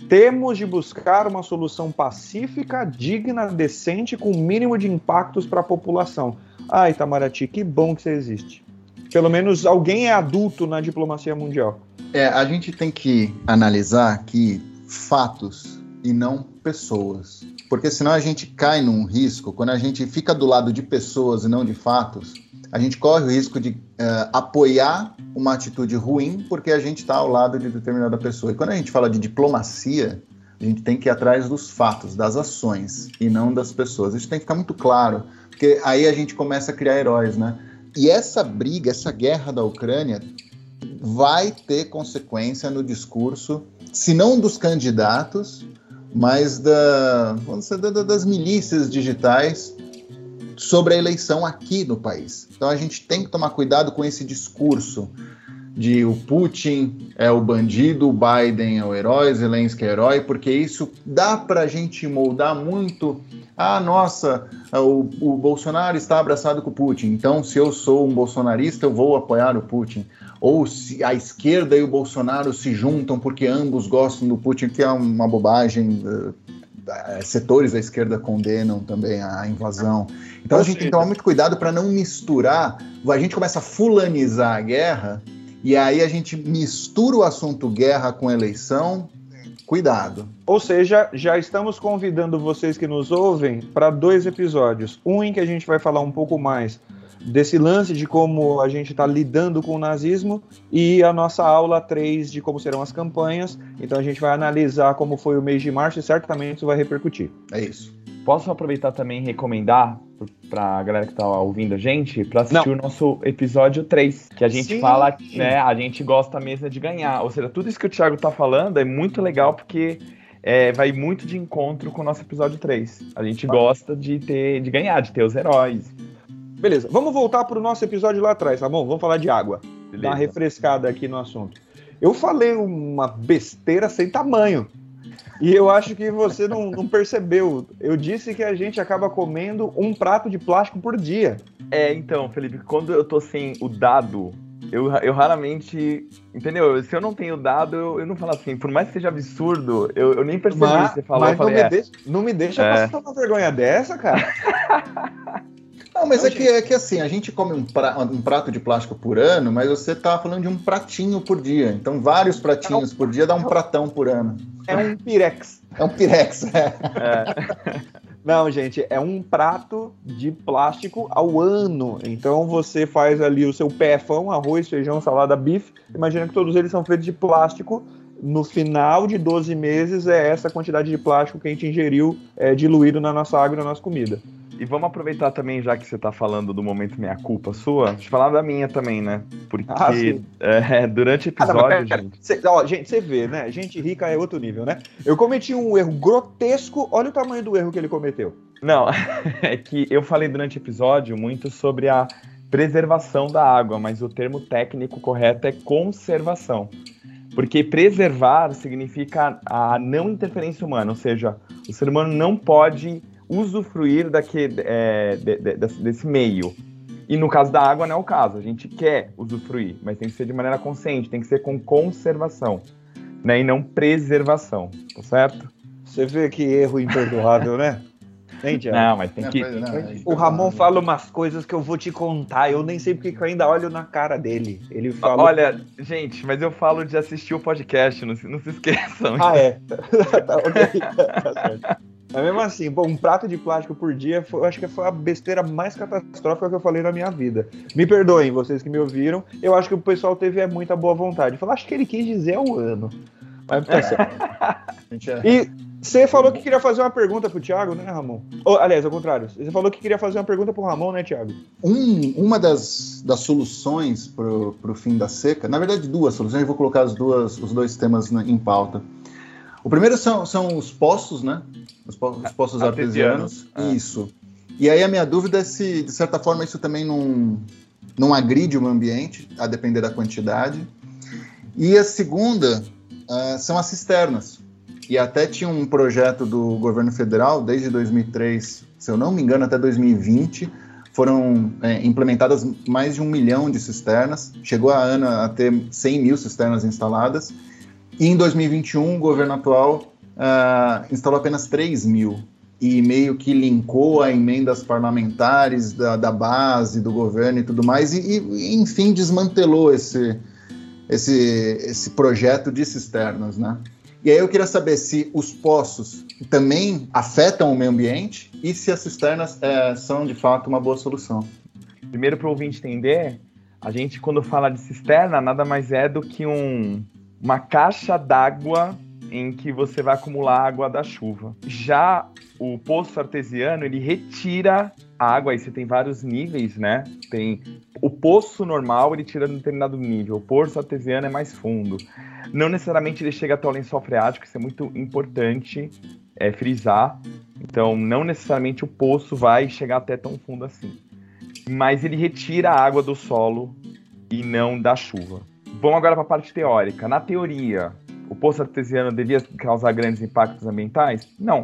Temos de buscar uma solução pacífica, digna, decente, com o mínimo de impactos para a população. Ah, Itamaraty, que bom que você existe. Pelo menos alguém é adulto na diplomacia mundial. É, a gente tem que analisar aqui fatos e não pessoas. Porque senão a gente cai num risco, quando a gente fica do lado de pessoas e não de fatos, a gente corre o risco de uh, apoiar uma atitude ruim porque a gente está ao lado de determinada pessoa. E quando a gente fala de diplomacia, a gente tem que ir atrás dos fatos, das ações e não das pessoas. Isso tem que ficar muito claro, porque aí a gente começa a criar heróis, né? E essa briga, essa guerra da Ucrânia vai ter consequência no discurso, se não dos candidatos, mas da, dizer, das milícias digitais sobre a eleição aqui no país. Então a gente tem que tomar cuidado com esse discurso de o Putin é o bandido, o Biden é o herói, Zelensky é o herói, porque isso dá para a gente moldar muito. Ah, nossa, o, o, Bolsonaro está abraçado com o Putin, então se eu sou um bolsonarista, eu vou apoiar o Putin. Ou se a esquerda e o Bolsonaro se juntam porque ambos gostam do Putin, que é uma bobagem. Eh, setores da esquerda condenam também a invasão. Então a gente tem que tomar muito cuidado para não misturar. A gente começa a fulanizar a guerra e aí a gente mistura o assunto guerra com eleição. Cuidado. Ou seja, já estamos convidando vocês que nos ouvem para dois episódios. Um em que a gente vai falar um pouco mais desse lance de como a gente está lidando com o nazismo e a nossa aula 3 de como serão as campanhas. Então a gente vai analisar como foi o mês de março e certamente isso vai repercutir. É isso. Posso aproveitar também e recomendar para a galera que está ouvindo a gente para assistir Não. o nosso episódio 3, que a gente Sim. fala, né, a gente gosta mesmo de ganhar. Ou seja, tudo isso que o Thiago está falando é muito legal porque é, vai muito de encontro com o nosso episódio 3. A gente gosta de ter de ganhar, de ter os heróis. Beleza, vamos voltar para o nosso episódio lá atrás, tá bom? Vamos falar de água. Beleza. Dar uma refrescada aqui no assunto. Eu falei uma besteira sem tamanho. E eu acho que você não, não, percebeu. Eu disse que a gente acaba comendo um prato de plástico por dia. É, então, Felipe, quando eu tô sem o dado, eu, eu raramente. Entendeu? Se eu não tenho dado, eu, eu não falo assim. Por mais que seja absurdo, eu, eu nem percebi mas, você falar. Mas falei, não, me é. deixa, não me deixa é. passar uma vergonha dessa, cara. Não, mas é, que, é que assim, a gente come um, pra, um, prato de plástico por ano, mas você tá falando de um pratinho por dia. Então, vários pratinhos por dia dá um pratão por ano. É um pirex. É um pirex, é. é. Não, gente, é um prato de plástico ao ano. Então você faz ali o seu pefão, arroz, feijão, salada, bife. Imagina que todos eles são feitos de plástico. No final de 12 meses é essa quantidade de plástico que a gente ingeriu é, diluído na nossa água e na nossa comida. E vamos aproveitar também, já que você tá falando do momento meia culpa sua, de falar da minha também, né? Porque ah, é, durante o episódio. Ah, não, gente... Cê, ó, gente, você vê, né? Gente rica é outro nível, né? Eu cometi um erro grotesco, olha o tamanho do erro que ele cometeu. Não, é que eu falei durante o episódio muito sobre a preservação da água, mas o termo técnico correto é conservação. Porque preservar significa a não interferência humana, ou seja, o ser humano não pode usufruir daquele, é, de, de, desse meio. E no caso da água não é o caso, a gente quer usufruir, mas tem que ser de maneira consciente, tem que ser com conservação. né? E não preservação, tá certo? Você vê que erro imperdoável, né? Gente, não, mas tem que. Não, o Ramon fala umas coisas que eu vou te contar. Eu nem sei porque que eu ainda olho na cara dele. Ele fala. Olha, gente, mas eu falo de assistir o podcast, não, não se esqueçam. Ah, é. tá, ok. tá certo. Mas mesmo assim, bom, um prato de plástico por dia, foi, eu acho que foi a besteira mais catastrófica que eu falei na minha vida. Me perdoem, vocês que me ouviram. Eu acho que o pessoal teve é, muita boa vontade. Falou, acho que ele quis dizer o ano. Mas tá certo. e você falou que queria fazer uma pergunta pro Thiago, né, Ramon? Oh, aliás, ao contrário. Você falou que queria fazer uma pergunta pro Ramon, né, Thiago? Um, uma das, das soluções pro, pro fim da seca, na verdade, duas soluções, eu vou colocar as duas, os dois temas em pauta. O primeiro são, são os poços, né? Os, po os poços artesianos. artesianos. É. Isso. E aí a minha dúvida é se, de certa forma, isso também não, não agride o ambiente, a depender da quantidade. E a segunda uh, são as cisternas. E até tinha um projeto do governo federal, desde 2003, se eu não me engano, até 2020, foram é, implementadas mais de um milhão de cisternas. Chegou a ANA a ter 100 mil cisternas instaladas. E em 2021, o governo atual uh, instalou apenas 3 mil e meio que linkou a emendas parlamentares da, da base, do governo e tudo mais, e, e, enfim desmantelou esse, esse, esse projeto de cisternas, né? E aí eu queria saber se os poços também afetam o meio ambiente e se as cisternas é, são de fato uma boa solução. Primeiro, para o ouvinte entender, a gente quando fala de cisterna nada mais é do que um, uma caixa d'água em que você vai acumular água da chuva. Já o poço artesiano, ele retira a água, aí você tem vários níveis, né? Tem o poço normal, ele tira um determinado nível. O poço artesiano é mais fundo. Não necessariamente ele chega até o lençol freático, isso é muito importante é, frisar. Então, não necessariamente o poço vai chegar até tão fundo assim. Mas ele retira a água do solo e não da chuva. Vamos agora para a parte teórica. Na teoria, o poço artesiano devia causar grandes impactos ambientais? Não.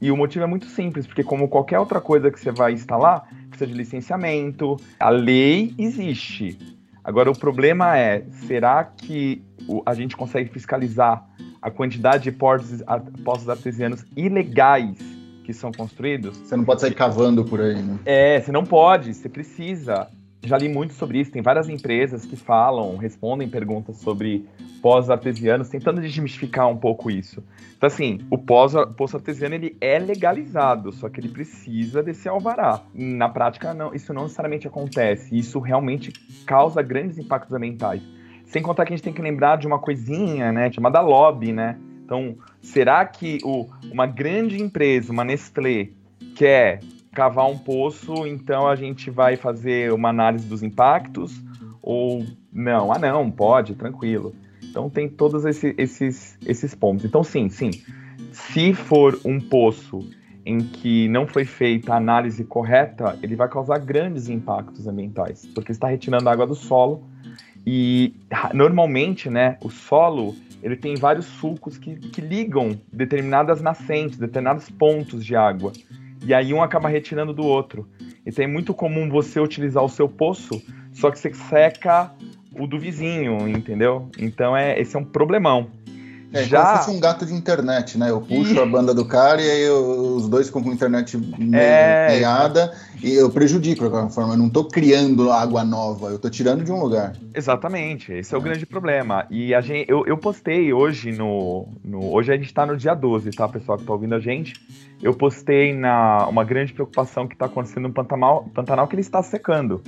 E o motivo é muito simples, porque como qualquer outra coisa que você vai instalar, precisa de licenciamento, a lei existe. Agora o problema é, será que a gente consegue fiscalizar a quantidade de poços, poços artesianos ilegais que são construídos? Você não pode sair cavando por aí, né? É, você não pode, você precisa já li muito sobre isso. Tem várias empresas que falam, respondem perguntas sobre pós artesianos, tentando desmistificar um pouco isso. Então, assim, o pós, poço artesiano ele é legalizado, só que ele precisa desse alvará. Na prática, não, isso não necessariamente acontece. Isso realmente causa grandes impactos ambientais. Sem contar que a gente tem que lembrar de uma coisinha, né, chamada lobby, né? Então, será que o, uma grande empresa, uma Nestlé, quer cavar um poço, então a gente vai fazer uma análise dos impactos ou não? Ah, não, pode, tranquilo. Então tem todos esse, esses, esses pontos. Então, sim, sim. Se for um poço em que não foi feita a análise correta, ele vai causar grandes impactos ambientais, porque está retirando água do solo e normalmente, né, o solo ele tem vários sulcos que, que ligam determinadas nascentes, determinados pontos de água e aí um acaba retirando do outro. Então é muito comum você utilizar o seu poço, só que você seca o do vizinho, entendeu? Então é esse é um problemão. É, Já... como se fosse um gato de internet, né? Eu puxo e... a banda do cara e aí eu, os dois ficam com a internet é... meiada e eu prejudico de alguma forma. Eu não estou criando água nova, eu estou tirando de um lugar. Exatamente, esse é, é o grande problema. E a gente, eu, eu postei hoje no, no Hoje a gente está no dia 12, tá, pessoal que está ouvindo a gente? Eu postei na uma grande preocupação que está acontecendo no Pantanal, Pantanal que ele está secando.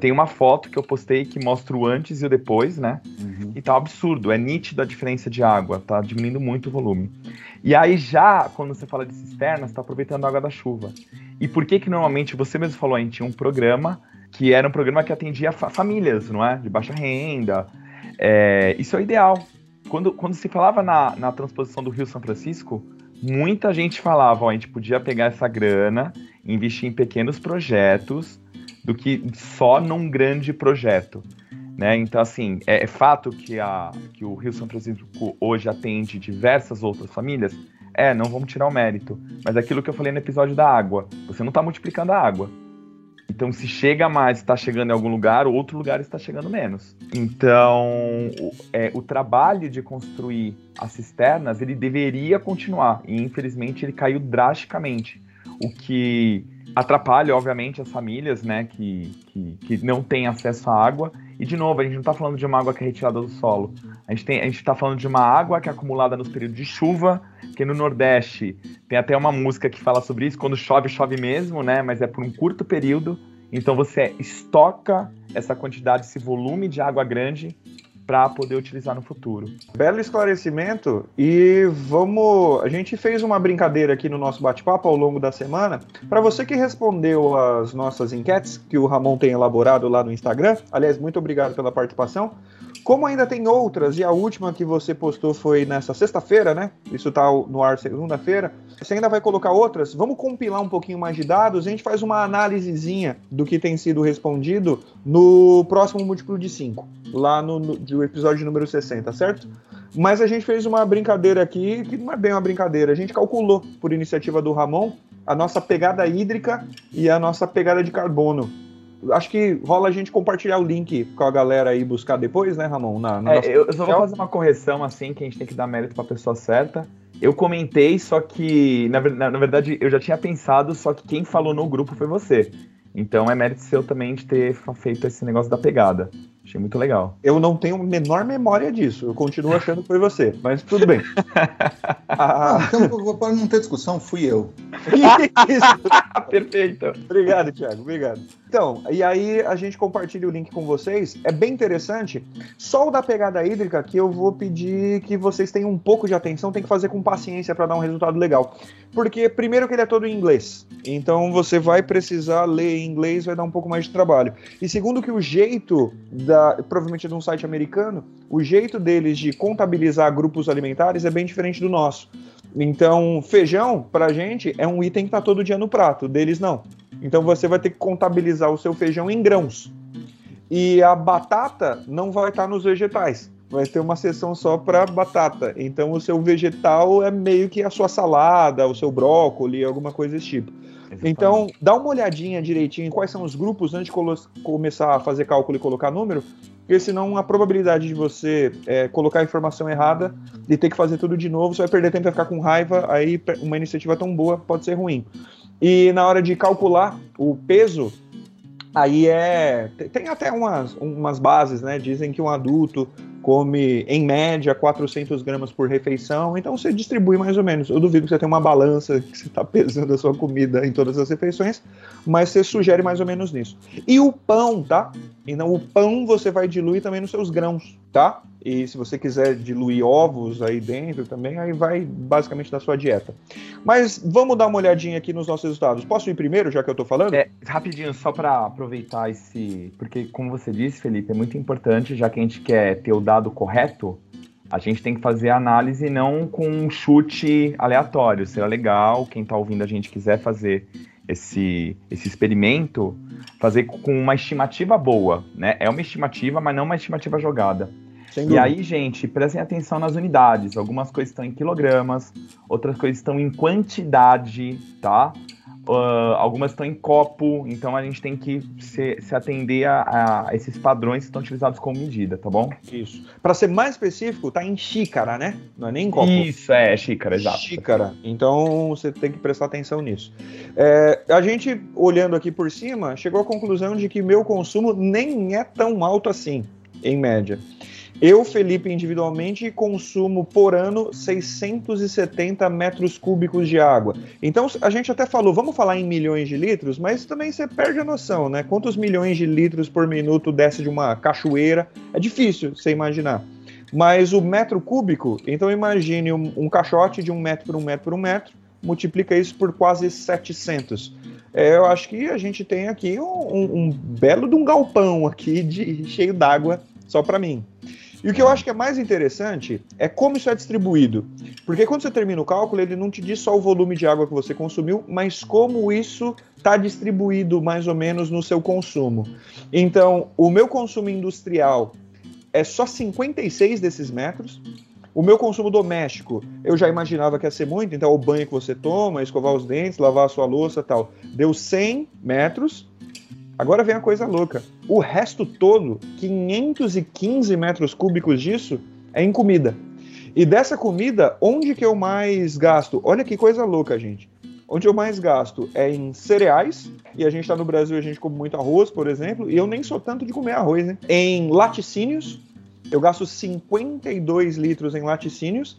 Tem uma foto que eu postei que mostra o antes e o depois, né? Uhum. E tá um absurdo, é nítido a diferença de água, tá diminuindo muito o volume. E aí já, quando você fala de cisternas, tá aproveitando a água da chuva. E por que que normalmente, você mesmo falou, a gente tinha um programa que era um programa que atendia fa famílias, não é? De baixa renda. É, isso é o ideal. Quando, quando se falava na, na transposição do Rio São Francisco, muita gente falava, ó, a gente podia pegar essa grana, investir em pequenos projetos, do que só num grande projeto. Né? Então, assim, é, é, fato que, a, que o Rio São Francisco hoje atende diversas outras famílias? É, não vamos tirar o mérito. Mas aquilo que eu falei no episódio da água, você não está multiplicando a água. Então, se chega mais, está chegando em algum lugar, outro lugar está chegando menos. Então, o, é, o trabalho de construir as cisternas, ele deveria continuar. E, infelizmente, ele caiu drasticamente. O que atrapalha, obviamente, as famílias, né, que, que, que não têm acesso à água. E, de novo, a gente não está falando de uma água que é retirada do solo. A gente está falando de uma água que é acumulada nos períodos de chuva, que no Nordeste tem até uma música que fala sobre isso. Quando chove, chove mesmo, né, mas é por um curto período. Então, você estoca essa quantidade, esse volume de água grande para poder utilizar no futuro. Belo esclarecimento e vamos. A gente fez uma brincadeira aqui no nosso bate-papo ao longo da semana. Para você que respondeu as nossas enquetes que o Ramon tem elaborado lá no Instagram, aliás, muito obrigado pela participação. Como ainda tem outras, e a última que você postou foi nessa sexta-feira, né? Isso tá no ar segunda-feira. Você ainda vai colocar outras? Vamos compilar um pouquinho mais de dados, a gente faz uma análisezinha do que tem sido respondido no próximo múltiplo de 5, lá no, no do episódio número 60, certo? Mas a gente fez uma brincadeira aqui, que não é bem uma brincadeira, a gente calculou, por iniciativa do Ramon, a nossa pegada hídrica e a nossa pegada de carbono acho que rola a gente compartilhar o link com a galera aí buscar depois, né, Ramon? Na, é, eu só vou fazer uma correção assim, que a gente tem que dar mérito para a pessoa certa. Eu comentei, só que, na, na, na, verdade, eu já tinha pensado, só que quem falou no grupo foi você. Então é mérito seu também de ter feito esse negócio da pegada. Achei muito legal. Eu não tenho a menor memória disso. Eu continuo achando que foi você, mas tudo bem. ah, então, para não ter discussão, fui eu. Isso. Perfeito. Obrigado, Thiago. Obrigado. Então, e aí a gente compartilha o link com vocês. É bem interessante. Só o da pegada hídrica que eu vou pedir que vocês tenham um pouco de atenção, tem que fazer com paciência para dar um resultado legal. Porque, primeiro, que ele é todo em inglês. Então, você vai precisar ler em inglês, vai dar um pouco mais de trabalho. E segundo, que o jeito da da, provavelmente de um site americano, o jeito deles de contabilizar grupos alimentares é bem diferente do nosso. Então, feijão, pra gente, é um item que tá todo dia no prato, deles não. Então você vai ter que contabilizar o seu feijão em grãos. E a batata não vai estar tá nos vegetais. Vai ter uma seção só para batata. Então o seu vegetal é meio que a sua salada, o seu brócolis, alguma coisa desse tipo. Exatamente. Então, dá uma olhadinha direitinho em quais são os grupos antes de começar a fazer cálculo e colocar número, porque senão a probabilidade de você é, colocar a informação errada e ter que fazer tudo de novo, você vai perder tempo, vai ficar com raiva, aí uma iniciativa tão boa pode ser ruim. E na hora de calcular o peso, aí é. Tem até umas, umas bases, né? Dizem que um adulto come, em média, 400 gramas por refeição, então você distribui mais ou menos. Eu duvido que você tenha uma balança que você está pesando a sua comida em todas as refeições, mas você sugere mais ou menos nisso. E o pão, tá? Então, o pão você vai diluir também nos seus grãos, tá? E se você quiser diluir ovos aí dentro também, aí vai basicamente da sua dieta. Mas vamos dar uma olhadinha aqui nos nossos resultados. Posso ir primeiro, já que eu estou falando? É, rapidinho, só para aproveitar esse. Porque, como você disse, Felipe, é muito importante, já que a gente quer ter o dado correto, a gente tem que fazer a análise não com um chute aleatório. Será legal, quem está ouvindo a gente quiser fazer esse, esse experimento, fazer com uma estimativa boa, né? É uma estimativa, mas não uma estimativa jogada. E aí, gente, prestem atenção nas unidades. Algumas coisas estão em quilogramas, outras coisas estão em quantidade, tá? Uh, algumas estão em copo, então a gente tem que se, se atender a, a, esses padrões que estão utilizados como medida, tá bom? Isso. Para ser mais específico, tá em xícara, né? Não é nem em copo. Isso, é, xícara, exato. Xícara. Então você tem que prestar atenção nisso. É, a gente, olhando aqui por cima, chegou à conclusão de que meu consumo nem é tão alto assim, em média. Eu, Felipe, individualmente consumo por ano 670 metros cúbicos de água. Então, a gente até falou, vamos falar em milhões de litros, mas também você perde a noção, né? Quantos milhões de litros por minuto desce de uma cachoeira? É difícil você imaginar. Mas o metro cúbico, então imagine um, um caixote de um metro por um metro por um metro, multiplica isso por quase 700. É, eu acho que a gente tem aqui um, um, um belo de um galpão aqui de, cheio d'água só para mim. E o que eu acho que é mais interessante é como isso é distribuído. Porque quando você termina o cálculo, ele não te diz só o volume de água que você consumiu, mas como isso está distribuído mais ou menos no seu consumo. Então, o meu consumo industrial é só 56 desses metros. O meu consumo doméstico, eu já imaginava que ia ser muito, então o banho que você toma, escovar os dentes, lavar a sua louça tal, deu 100 metros. Agora vem a coisa louca. O resto todo, 515 metros cúbicos disso, é em comida. E dessa comida, onde que eu mais gasto? Olha que coisa louca, gente. Onde eu mais gasto é em cereais, e a gente está no Brasil, a gente come muito arroz, por exemplo, e eu nem sou tanto de comer arroz, né? Em laticínios, eu gasto 52 litros em laticínios,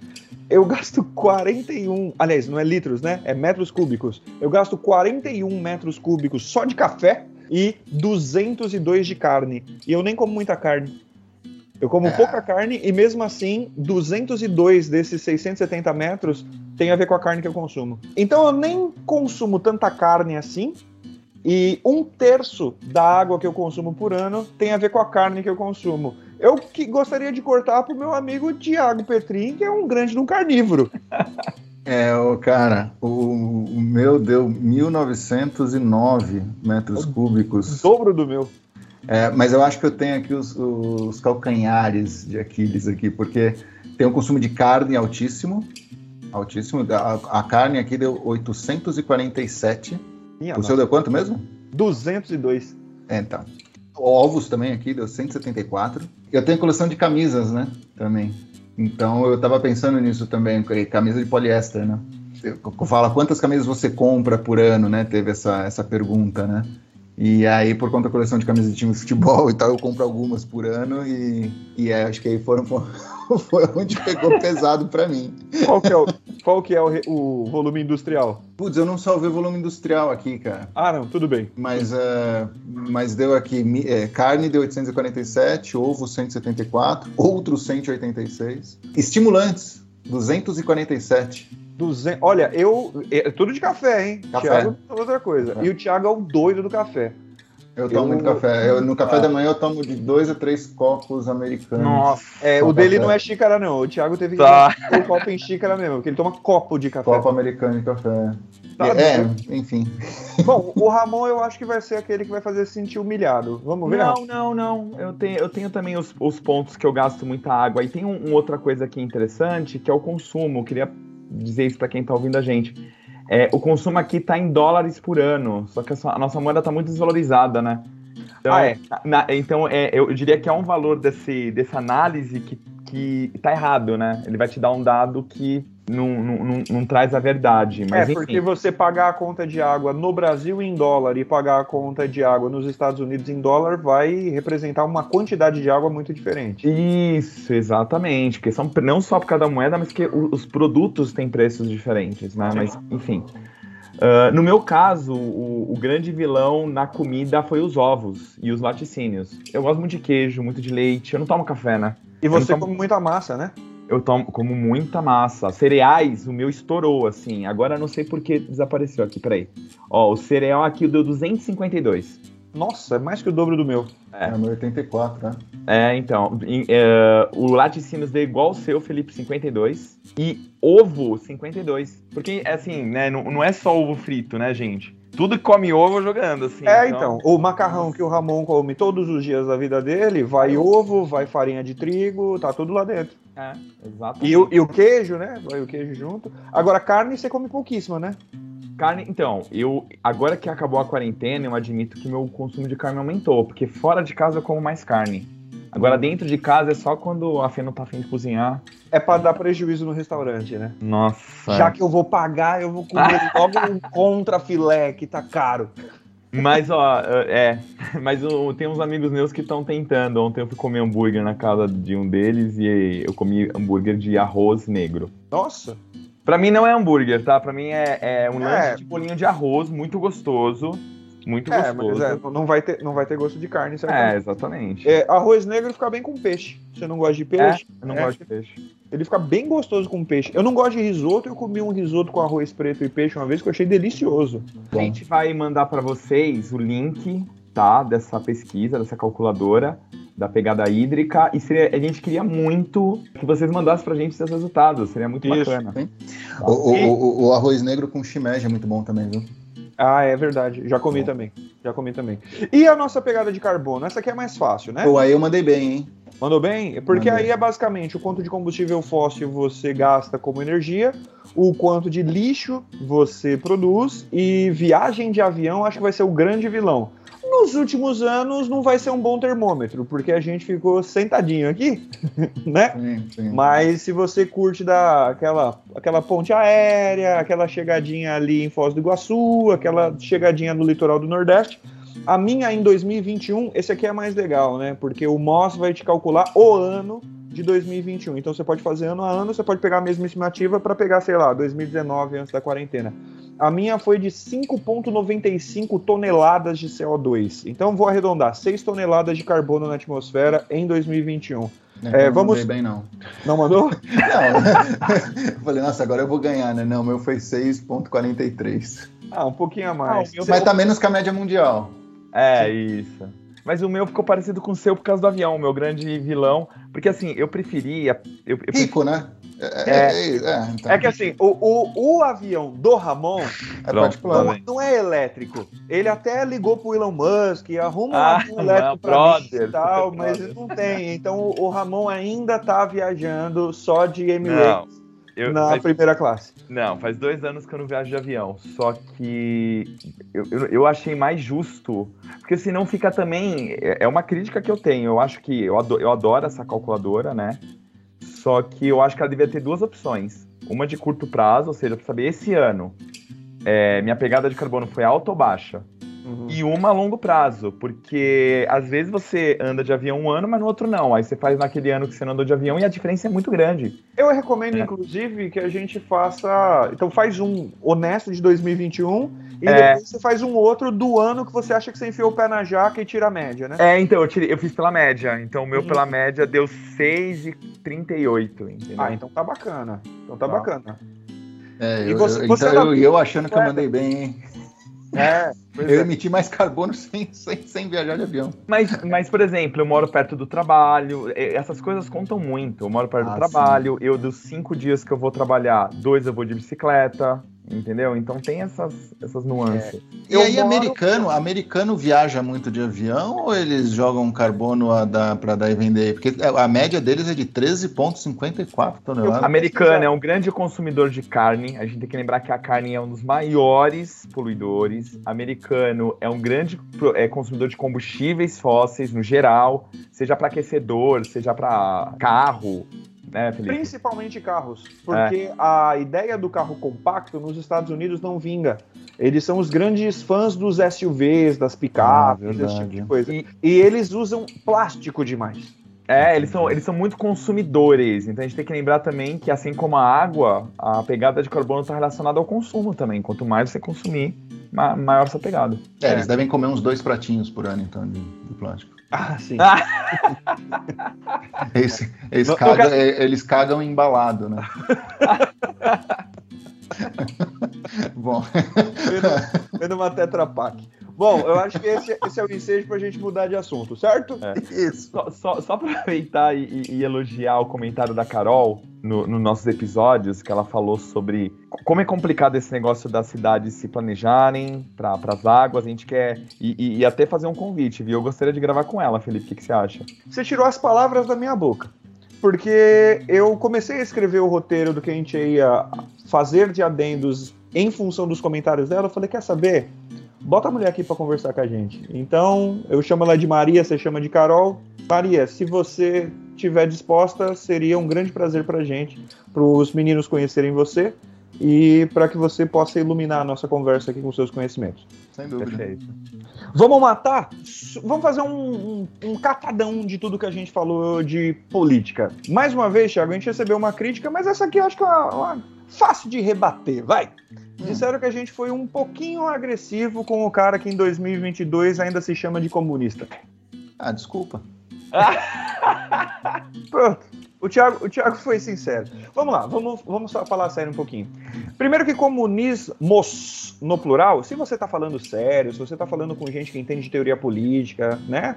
eu gasto 41, aliás, não é litros, né? É metros cúbicos. Eu gasto 41 metros cúbicos só de café e 202 de carne. E eu nem como muita carne. Eu como é. pouca carne e mesmo assim, 202 desses 670 metros tem a ver com a carne que eu consumo. Então eu nem consumo tanta carne assim. E um terço da água que eu consumo por ano tem a ver com a carne que eu consumo. Eu que gostaria de cortar pro meu amigo Tiago Petrin, que é um grande no carnívoro. É, o cara, o, o, meu deu 1909 metros cúbicos. O dobro do meu. É, mas eu acho que eu tenho aqui os, os calcanhares de Aquiles aqui, porque tem um consumo de carne altíssimo, altíssimo. A, a carne aqui deu 847. Minha o nossa. seu deu quanto mesmo? 202. É, então. Ovos também aqui deu 174. Eu tenho coleção de camisas, né? Também. Então eu tava pensando nisso também, camisa de poliéster, né? Fala quantas camisas você compra por ano, né? Teve essa, essa pergunta, né? E aí, por conta da coleção de camisas de time de futebol e tal, eu compro algumas por ano e, e é, acho que aí foram, foi onde pegou pesado para mim. Qual que é, o, qual que é o, o, volume industrial? Putz, eu não salvei o volume industrial aqui, cara. Ah, não, tudo bem. Mas, uh, mas deu aqui, é, carne deu 847, ovo 174, outros 186. Estimulantes, 247. 200, olha, eu. É tudo de café, hein? Café. Thiago é outra coisa. É. E o Thiago é o doido do café. Eu tomo eu, muito café. Eu, no café ah. da manhã eu tomo de dois a três copos americanos. Nossa. É, o dele não é xícara, não. O Thiago teve que tá. o copo em xícara mesmo, porque ele toma copo de café. Copo americano de café. Tá é, enfim. Bom, o Ramon eu acho que vai ser aquele que vai fazer se sentir humilhado. Vamos ver? Não, não, não. Eu tenho, eu tenho também os, os pontos que eu gasto muita água. E tem um, um outra coisa aqui interessante, que é o consumo. Eu queria dizer isso para quem está ouvindo a gente. É, o consumo aqui está em dólares por ano, só que a, nossa moeda está muito desvalorizada, né? Então, ah, é? Na, então é, eu diria que é um valor desse, dessa análise que, que tá errado, né? Ele vai te dar um dado que não, não, não, traz a verdade. Mas, é, porque você pagar a conta de água no Brasil em dólar e pagar a conta de água nos Estados Unidos em dólar vai representar uma quantidade de água muito diferente. Isso, exatamente. Porque são não só por cada moeda, mas que os produtos têm preços diferentes, né? Mas, enfim. Uh, no meu caso, o, o, grande vilão na comida foi os ovos e os laticínios. Eu gosto muito de queijo, muito de leite. Eu não tomo café, né? E você tomo... come muita massa, né? Eu tomo como muita massa. Cereais, o meu estourou, assim. Agora não sei por que desapareceu aqui, peraí. Ó, o cereal aqui deu 252. Nossa, é mais que o dobro do meu. É, é meu 84, né? É, então. Em, é, o laticínios deu igual o seu, Felipe, 52. E ovo, 52. Porque, assim, né, não, não é só ovo frito, né, gente? tudo que come ovo jogando, assim. É, então. então. O macarrão que o Ramon come todos os dias da vida dele, vai ovo, vai farinha de trigo, tá tudo lá dentro. É, exatamente. E o, e o queijo, né? Vai o queijo junto. Agora, carne você come pouquíssima, né? Carne, então, eu agora que acabou a quarentena, eu admito que meu consumo de carne aumentou, porque fora de casa eu como mais carne. Agora, dentro de casa é só quando a Fê não tá afim de cozinhar. É para dar prejuízo no restaurante, né? Nossa. Já que eu vou pagar, eu vou comer logo um contra filé que tá caro. Mas, ó, é. Mas eu, tem uns amigos meus que estão tentando. Ontem eu fui comer hambúrguer na casa de um deles e eu comi hambúrguer de arroz negro. Nossa! Pra mim não é hambúrguer, tá? Pra mim é, é um é. lanche de bolinho de arroz, muito gostoso. Muito é, gostoso. Mas é, não, vai ter, não vai ter gosto de carne, certamente. É, exatamente. É, arroz negro fica bem com peixe. Você não gosta de peixe? É, eu não é, gosto de peixe. Ele fica bem gostoso com peixe. Eu não gosto de risoto, eu comi um risoto com arroz preto e peixe uma vez que eu achei delicioso. A gente vai mandar para vocês o link, tá? Dessa pesquisa, dessa calculadora da pegada hídrica e seria, a gente queria muito que vocês mandassem pra gente esses resultados, seria muito Isso, bacana. O, o, o, o, arroz negro com shimeji é muito bom também, viu? Ah, é verdade. Já comi também. Já comi também. E a nossa pegada de carbono? Essa aqui é mais fácil, né? Pô, aí eu mandei bem, hein? Mandou bem? Porque Mandei. aí é basicamente o quanto de combustível fóssil você gasta como energia, o quanto de lixo você produz e viagem de avião acho que vai ser o grande vilão. Nos últimos anos não vai ser um bom termômetro, porque a gente ficou sentadinho aqui, né? Sim, sim. Mas se você curte da, aquela, aquela ponte aérea, aquela chegadinha ali em Foz do Iguaçu, aquela chegadinha no litoral do Nordeste, a minha em 2021, esse aqui é mais legal, né? Porque o MOS vai te calcular o ano de 2021. Então você pode fazer ano a ano, você pode pegar a mesma estimativa para pegar, sei lá, 2019 antes da quarentena. A minha foi de 5,95 toneladas de CO2. Então vou arredondar, 6 toneladas de carbono na atmosfera em 2021. É, É, vamos- Não mandei bem, não. Não mandou? Não. eu falei, nossa, agora eu vou ganhar, né? Não, o meu foi 6,43. ah, um pouquinho a mais. Ah, Mas tá menos que a média mundial. É, isso. Mas o meu ficou parecido com o seu por causa do avião, o meu grande vilão. Porque assim, eu preferia. Eu, eu Rico, né? É, É. é, é, então, É que assim, o, o, o avião do Ramon é particular. tá não é elétrico. Ele até ligou pro Elon Musk, arruma Ah, um avião elétrico não, pra mim e tal, mas brother. não tem. Então o, o Ramon ainda tá viajando só de Não, Emirates eu, na faz, primeira classe. não, faz dois anos que eu não viajo de avião. Só que eu, eu, eu achei mais justo. Porque senão fica também. É é uma crítica que eu tenho. Eu acho que eu adoro, eu adoro essa calculadora, né? Só que eu acho que ela devia ter duas opções. Uma de curto prazo, ou seja, para saber esse ano. é, minha pegada de carbono foi alta ou baixa? Uhum. E uma a longo prazo, porque às vezes você anda de avião um ano, mas no outro não. Aí você faz naquele ano que você não andou de avião e a diferença é muito grande. Eu recomendo, É. inclusive, que a gente faça. Então faz um honesto de 2021 e É. depois você faz um outro do ano que você acha que você enfiou o pé na jaca e tira a média, né? É, então, eu, tirei, eu fiz pela média. Então o meu Uhum. pela média deu 6,38, entendeu? Ah, então tá bacana. Então tá Tá. bacana. É, E eu, você- eu- você então dá- eu, eu achando que eu mandei bem, hein? É, Eu é. emiti mais carbono sem, sem, sem viajar de avião. Mas, mas, por exemplo, eu moro perto do trabalho, essas coisas contam muito. Eu moro perto Ah, do trabalho, eu dos cinco dias que eu vou trabalhar, dois eu vou de bicicleta, entendeu? Então tem essas, essas nuances. E Eu aí, moro- americano, americano viaja muito de avião ou eles jogam carbono a dar, e vender? Porque a média deles é de 13,54 toneladas. Americano é um grande consumidor de carne. A gente tem que lembrar que a carne é um dos maiores poluidores. Americano é um grande é, consumidor de combustíveis fósseis no geral, seja para aquecedor, seja para carro, né, Felipe? Principalmente carros, porque a ideia do carro compacto nos Estados Unidos não vinga. Eles são os grandes fãs dos SUVs, das Ah, picapes, verdade. esse tipo de coisa. E- E eles usam plástico demais. É, eles são, eles são muito consumidores. Então a gente tem que lembrar também que, assim como a água, a pegada de carbono está relacionada ao consumo também. Quanto mais você consumir, ma- maior essa pegada. É, eles devem comer uns dois pratinhos por ano, então, de, de plástico. Ah, sim. Eles, eles, no cagam, eles cagam embalado, né? Bom, Vendo, vendo uma Tetra Pak. Bom, eu acho que esse, esse é o ensejo pra gente mudar de assunto, certo? É. isso. Só, só, só pra aproveitar e, e- elogiar o comentário da Carol no- nos nossos episódios, que ela falou sobre como é complicado esse negócio das cidades se planejarem para as águas. A gente quer. E, e- e até fazer um convite, viu? Eu gostaria de gravar com ela, Felipe. O que, que você acha? Você tirou as palavras da minha boca. Porque eu comecei a escrever o roteiro do que a gente ia fazer de adendos em função dos comentários dela. Eu falei, quer saber? Bota a mulher aqui pra conversar com a gente. Então, eu chamo ela de Maria, você chama de Carol. Maria, se você estiver disposta, seria um grande prazer pra gente, pros meninos conhecerem você e para que você possa iluminar a nossa conversa aqui com seus conhecimentos. Sem dúvida. Perfeito. Vamos matar? Vamos fazer um, um, um catadão de tudo que a gente falou de política. Mais uma vez, Thiago, a gente recebeu uma crítica, mas essa aqui eu acho que é uma, uma- fácil de rebater, vai. Disseram que a gente foi um pouquinho agressivo com o cara que em 2022 ainda se chama de comunista. Ah, desculpa. Pronto. O Thiago, o Thiago foi sincero. Vamos lá, vamos, vamos falar sério um pouquinho. Primeiro que comunismos, no plural, se você está falando sério, se você está falando com gente que entende de teoria política, né?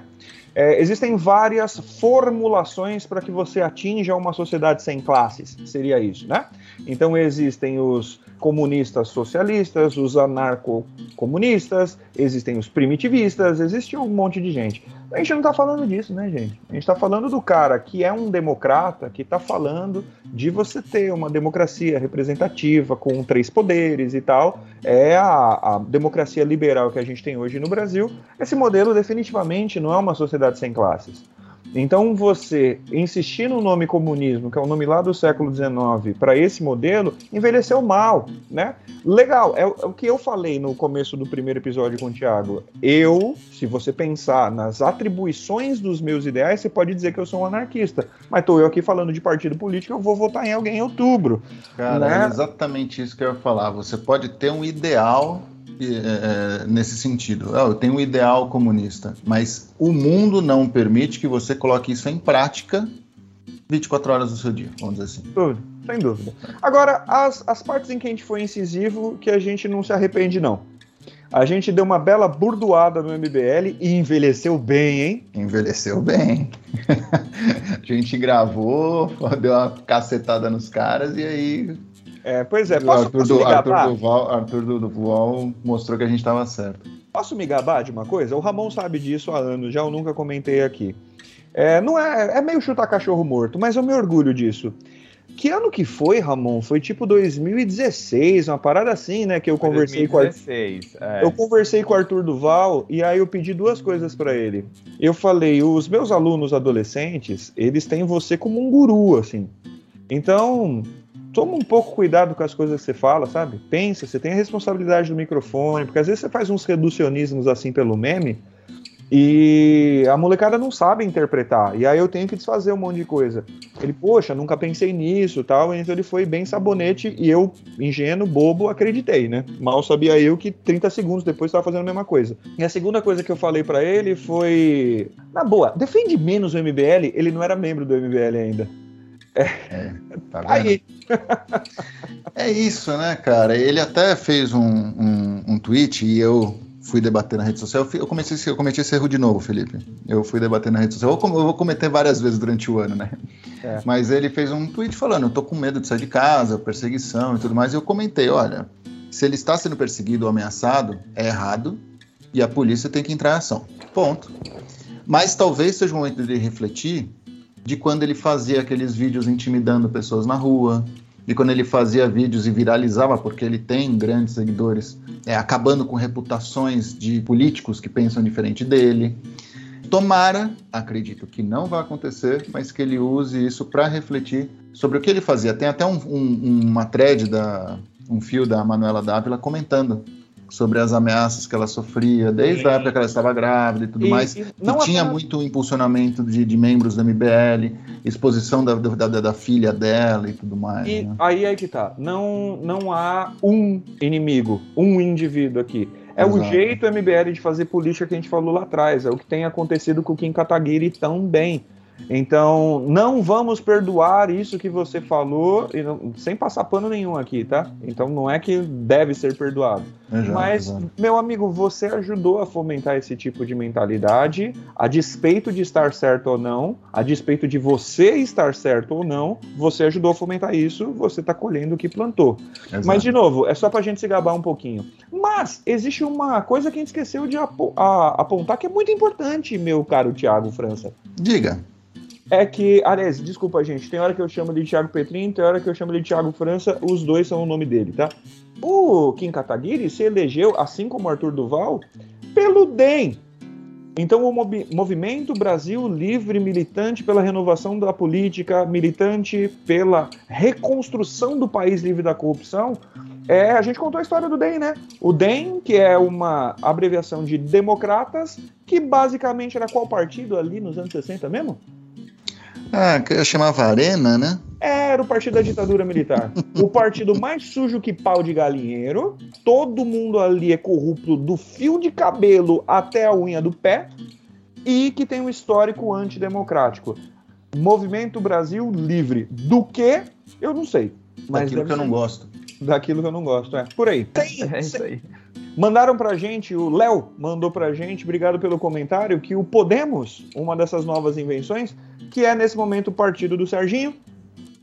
é, existem várias formulações para que você atinja uma sociedade sem classes, seria isso, né? Então existem os comunistas socialistas, os anarco-comunistas, existem os primitivistas, existe um monte de gente. A gente não tá falando disso, né, gente? A gente tá falando do cara que é um democrata, que tá falando de você ter uma democracia representativa, com com três poderes e tal. É a, a democracia liberal que a gente tem hoje no Brasil. Esse modelo definitivamente não é uma sociedade sem classes. Então, você insistir no nome comunismo, que é o nome lá do século XIX, para esse modelo, envelheceu mal, né? Legal, é, é, o que eu falei no começo do primeiro episódio com o Tiago. Eu, se você pensar nas atribuições dos meus ideais, você pode dizer que eu sou um anarquista. Mas estou eu aqui falando de partido político, eu vou votar em alguém em outubro. Cara, né? é exatamente isso que eu ia falar. Você pode ter um ideal é, é, nesse sentido. Eu tenho um ideal comunista, mas o mundo não permite que você coloque isso em prática 24 horas do seu dia, vamos dizer assim. Dúvida, sem dúvida. Agora, as, as partes em que a gente foi incisivo, que a gente não se arrepende, não. A gente deu uma bela burdoada no MBL e envelheceu bem, hein? Envelheceu bem. a gente gravou, deu uma cacetada nos caras e aí é, pois é, posso, Arthur, posso do, Arthur, Duval, Arthur Duval mostrou que a gente estava certo. Posso me gabar de uma coisa? O Ramon sabe disso há anos, já eu nunca comentei aqui. É, não é, é meio chutar cachorro morto, mas eu me orgulho disso. Que ano que foi, Ramon? Foi tipo 2016, uma parada assim, né? Que eu conversei 2016, com é. Eu conversei com o Arthur Duval e aí eu pedi duas coisas para ele. Eu falei, os meus alunos adolescentes, eles têm você como um guru, assim. Então, toma um pouco cuidado com as coisas que você fala, sabe? Pensa, você tem a responsabilidade do microfone, porque às vezes você faz uns reducionismos assim pelo meme e a molecada não sabe interpretar. E aí eu tenho que desfazer um monte de coisa. Ele, poxa, nunca pensei nisso, tal. Então ele foi bem sabonete e eu, ingênuo, bobo, acreditei, né? Mal sabia eu que 30 segundos depois estava fazendo a mesma coisa. E a segunda coisa que eu falei para ele foi, na boa, defende menos o MBL. Ele não era membro do MBL ainda. É, é tá Aí. é isso, né, cara? Ele até fez um, um, um tweet e eu fui debater na rede social. Eu, comecei, eu cometi esse erro de novo, Felipe. Eu fui debater na rede social. Eu, eu vou cometer várias vezes durante o ano, né? É. Mas ele fez um tweet falando: eu tô com medo de sair de casa, perseguição e tudo mais. E eu comentei: olha, se ele está sendo perseguido ou ameaçado, é errado e a polícia tem que entrar em ação. Ponto. Mas talvez seja o momento de refletir de quando ele fazia aqueles vídeos intimidando pessoas na rua, de quando ele fazia vídeos e viralizava, porque ele tem grandes seguidores, é, acabando com reputações de políticos que pensam diferente dele. Tomara, acredito que não vai acontecer, mas que ele use isso para refletir sobre o que ele fazia. Tem até um, um, uma thread, da, um fio da Manuela Dávila comentando sobre as ameaças que ela sofria desde a época que ela estava grávida e tudo e, mais. E que tinha muito impulsionamento de, de, membros do MBL, exposição da, da, da, filha dela e tudo mais. E né? aí é que tá. Não, não há um inimigo, um indivíduo aqui. É Exato. o jeito MBL de fazer política que a gente falou lá atrás. É o que tem acontecido com o Kim Kataguiri também. Então, não vamos perdoar isso que você falou, não, sem passar pano nenhum aqui, tá? Então, não é que deve ser perdoado. Mas, meu amigo, você ajudou a fomentar esse tipo de mentalidade, a despeito de estar certo ou não, a despeito de você estar certo ou não, você ajudou a fomentar isso, você está colhendo o que plantou. Mas, de novo, é só para a gente se gabar um pouquinho. Mas, existe uma coisa que a gente esqueceu de ap apontar que é muito importante, meu caro Tiago França. Diga é que, aliás, desculpa, gente, tem hora que eu chamo de Thiago Petrin, tem hora que eu chamo de Thiago França, os dois são o nome dele, tá? O Kim Kataguiri se elegeu, assim como Arthur Duval, pelo DEM. Então, o Movimento Brasil Livre, militante pela renovação da política, militante pela reconstrução do país livre da corrupção, é, a gente contou a história do DEM, né? O DEM, que é uma abreviação de Democratas, que basicamente era qual partido ali nos anos 60 mesmo? Ah, que eu chamava Arena, né? Era o partido da ditadura militar. o partido mais sujo que pau de galinheiro. Todo mundo ali é corrupto do fio de cabelo até a unha do pé. E que tem um histórico antidemocrático. Movimento Brasil Livre. Do que? Eu não sei. Mas Daquilo que eu não gosto. Daquilo que eu não gosto, é. Por aí. Tem, é isso aí. Mandaram pra gente, o Léo mandou pra gente, obrigado pelo comentário, que o Podemos, uma dessas novas invenções, que é nesse momento o partido do Serginho,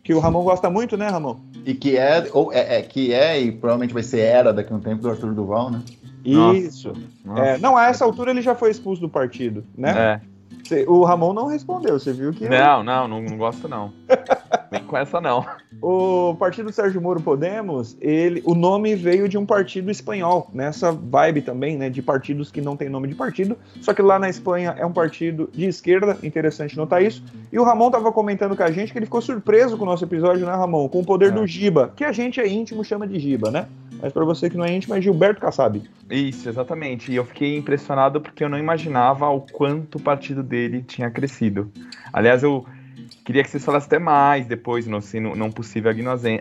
que o Ramon gosta muito, né, Ramon? E que é, ou é, é que é, e provavelmente vai ser era daqui a um tempo do Arthur Duval, né? Isso. Nossa. É, não, a essa altura ele já foi expulso do partido, né? É. O Ramon não respondeu, você viu que. Não, não, não, não gosto não. Nem com essa não. O partido Sérgio Moro Podemos, ele, o nome veio de um partido espanhol, nessa vibe também, né, de partidos que não tem nome de partido, só que lá na Espanha é um partido de esquerda, interessante notar isso. E o Ramon tava comentando com a gente que ele ficou surpreso com o nosso episódio, né, Ramon, com o poder é. do Giba, que a gente é íntimo chama de Giba, né? Mas para você que não é íntimo é Gilberto Kassab. Isso, exatamente. E eu fiquei impressionado porque eu não imaginava o quanto o partido dele tinha crescido. Aliás, eu queria que vocês falassem até mais depois, no, se não, possível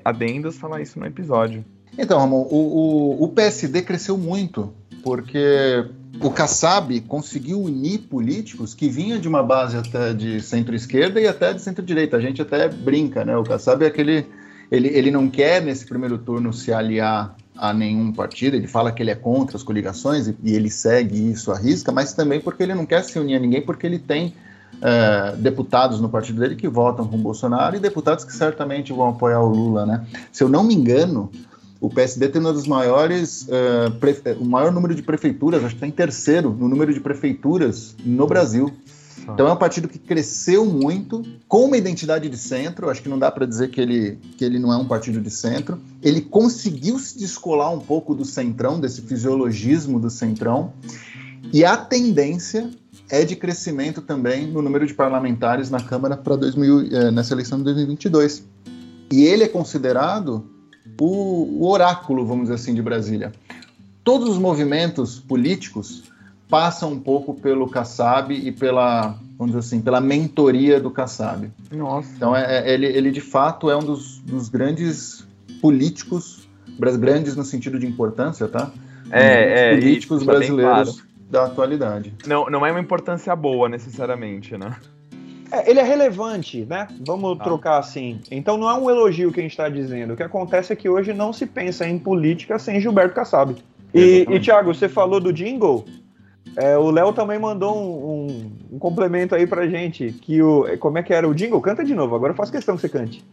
adendos, falar isso no episódio. Então, Ramon, o, o, o PSD cresceu muito, porque o Kassab conseguiu unir políticos que vinham de uma base até de centro-esquerda e até de centro-direita. A gente até brinca, né? O Kassab é aquele. Ele, ele não quer, nesse primeiro turno, se aliar a nenhum partido, ele fala que ele é contra as coligações e, e ele segue isso à risca, mas também porque ele não quer se unir a ninguém, porque ele tem é, deputados no partido dele que votam com o Bolsonaro e deputados que certamente vão apoiar o Lula, né? Se eu não me engano, o PSD tem uma das maiores, uh, o maior número de prefeituras, acho que está em terceiro no número de prefeituras no Brasil. Então é um partido que cresceu muito, com uma identidade de centro. Acho que não dá para dizer que ele, que ele não é um partido de centro. Ele conseguiu se descolar um pouco do centrão, desse fisiologismo do centrão. E a tendência é de crescimento também no número de parlamentares na Câmara para eh, nessa eleição de 2022. E ele é considerado o, o oráculo, vamos dizer assim, de Brasília. Todos os movimentos políticos passam um pouco pelo Kassab e pela, vamos dizer assim, pela mentoria do Kassab. Nossa. Então, é, é, ele, ele de fato é um dos, dos grandes políticos, grandes no sentido de importância, tá? É, é políticos brasileiros claro. da atualidade. Não, não é uma importância boa, necessariamente, né? É, ele é relevante, né? Vamos ah. trocar assim. Então não é um elogio que a gente está dizendo. O que acontece é que hoje não se pensa em política sem Gilberto Kassab. E, e Thiago, você falou do jingle. É, o Léo também mandou um, um, um, complemento aí pra gente. Que o, como é que era o jingle? Canta de novo, agora eu faço questão que você cante.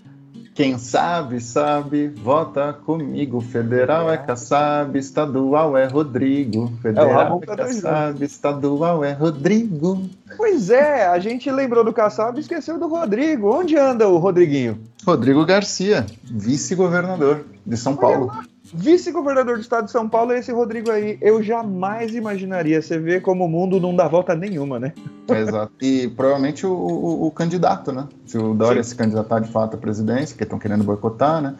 Quem sabe, sabe, vota comigo. Federal é Kassab, estadual é Rodrigo. Federal é, é Kassab, estadual é Rodrigo. Pois é, a gente lembrou do Kassab e esqueceu do Rodrigo. Onde anda o Rodriguinho? Rodrigo Garcia, vice-governador de São Paulo vice-governador do estado de São Paulo é esse Rodrigo aí. Eu jamais imaginaria. Você vê como o mundo não dá volta nenhuma, né? Exato. E provavelmente o, o, o candidato, né? Se o Dória Sim. se candidatar de fato à presidência, que estão querendo boicotar, né?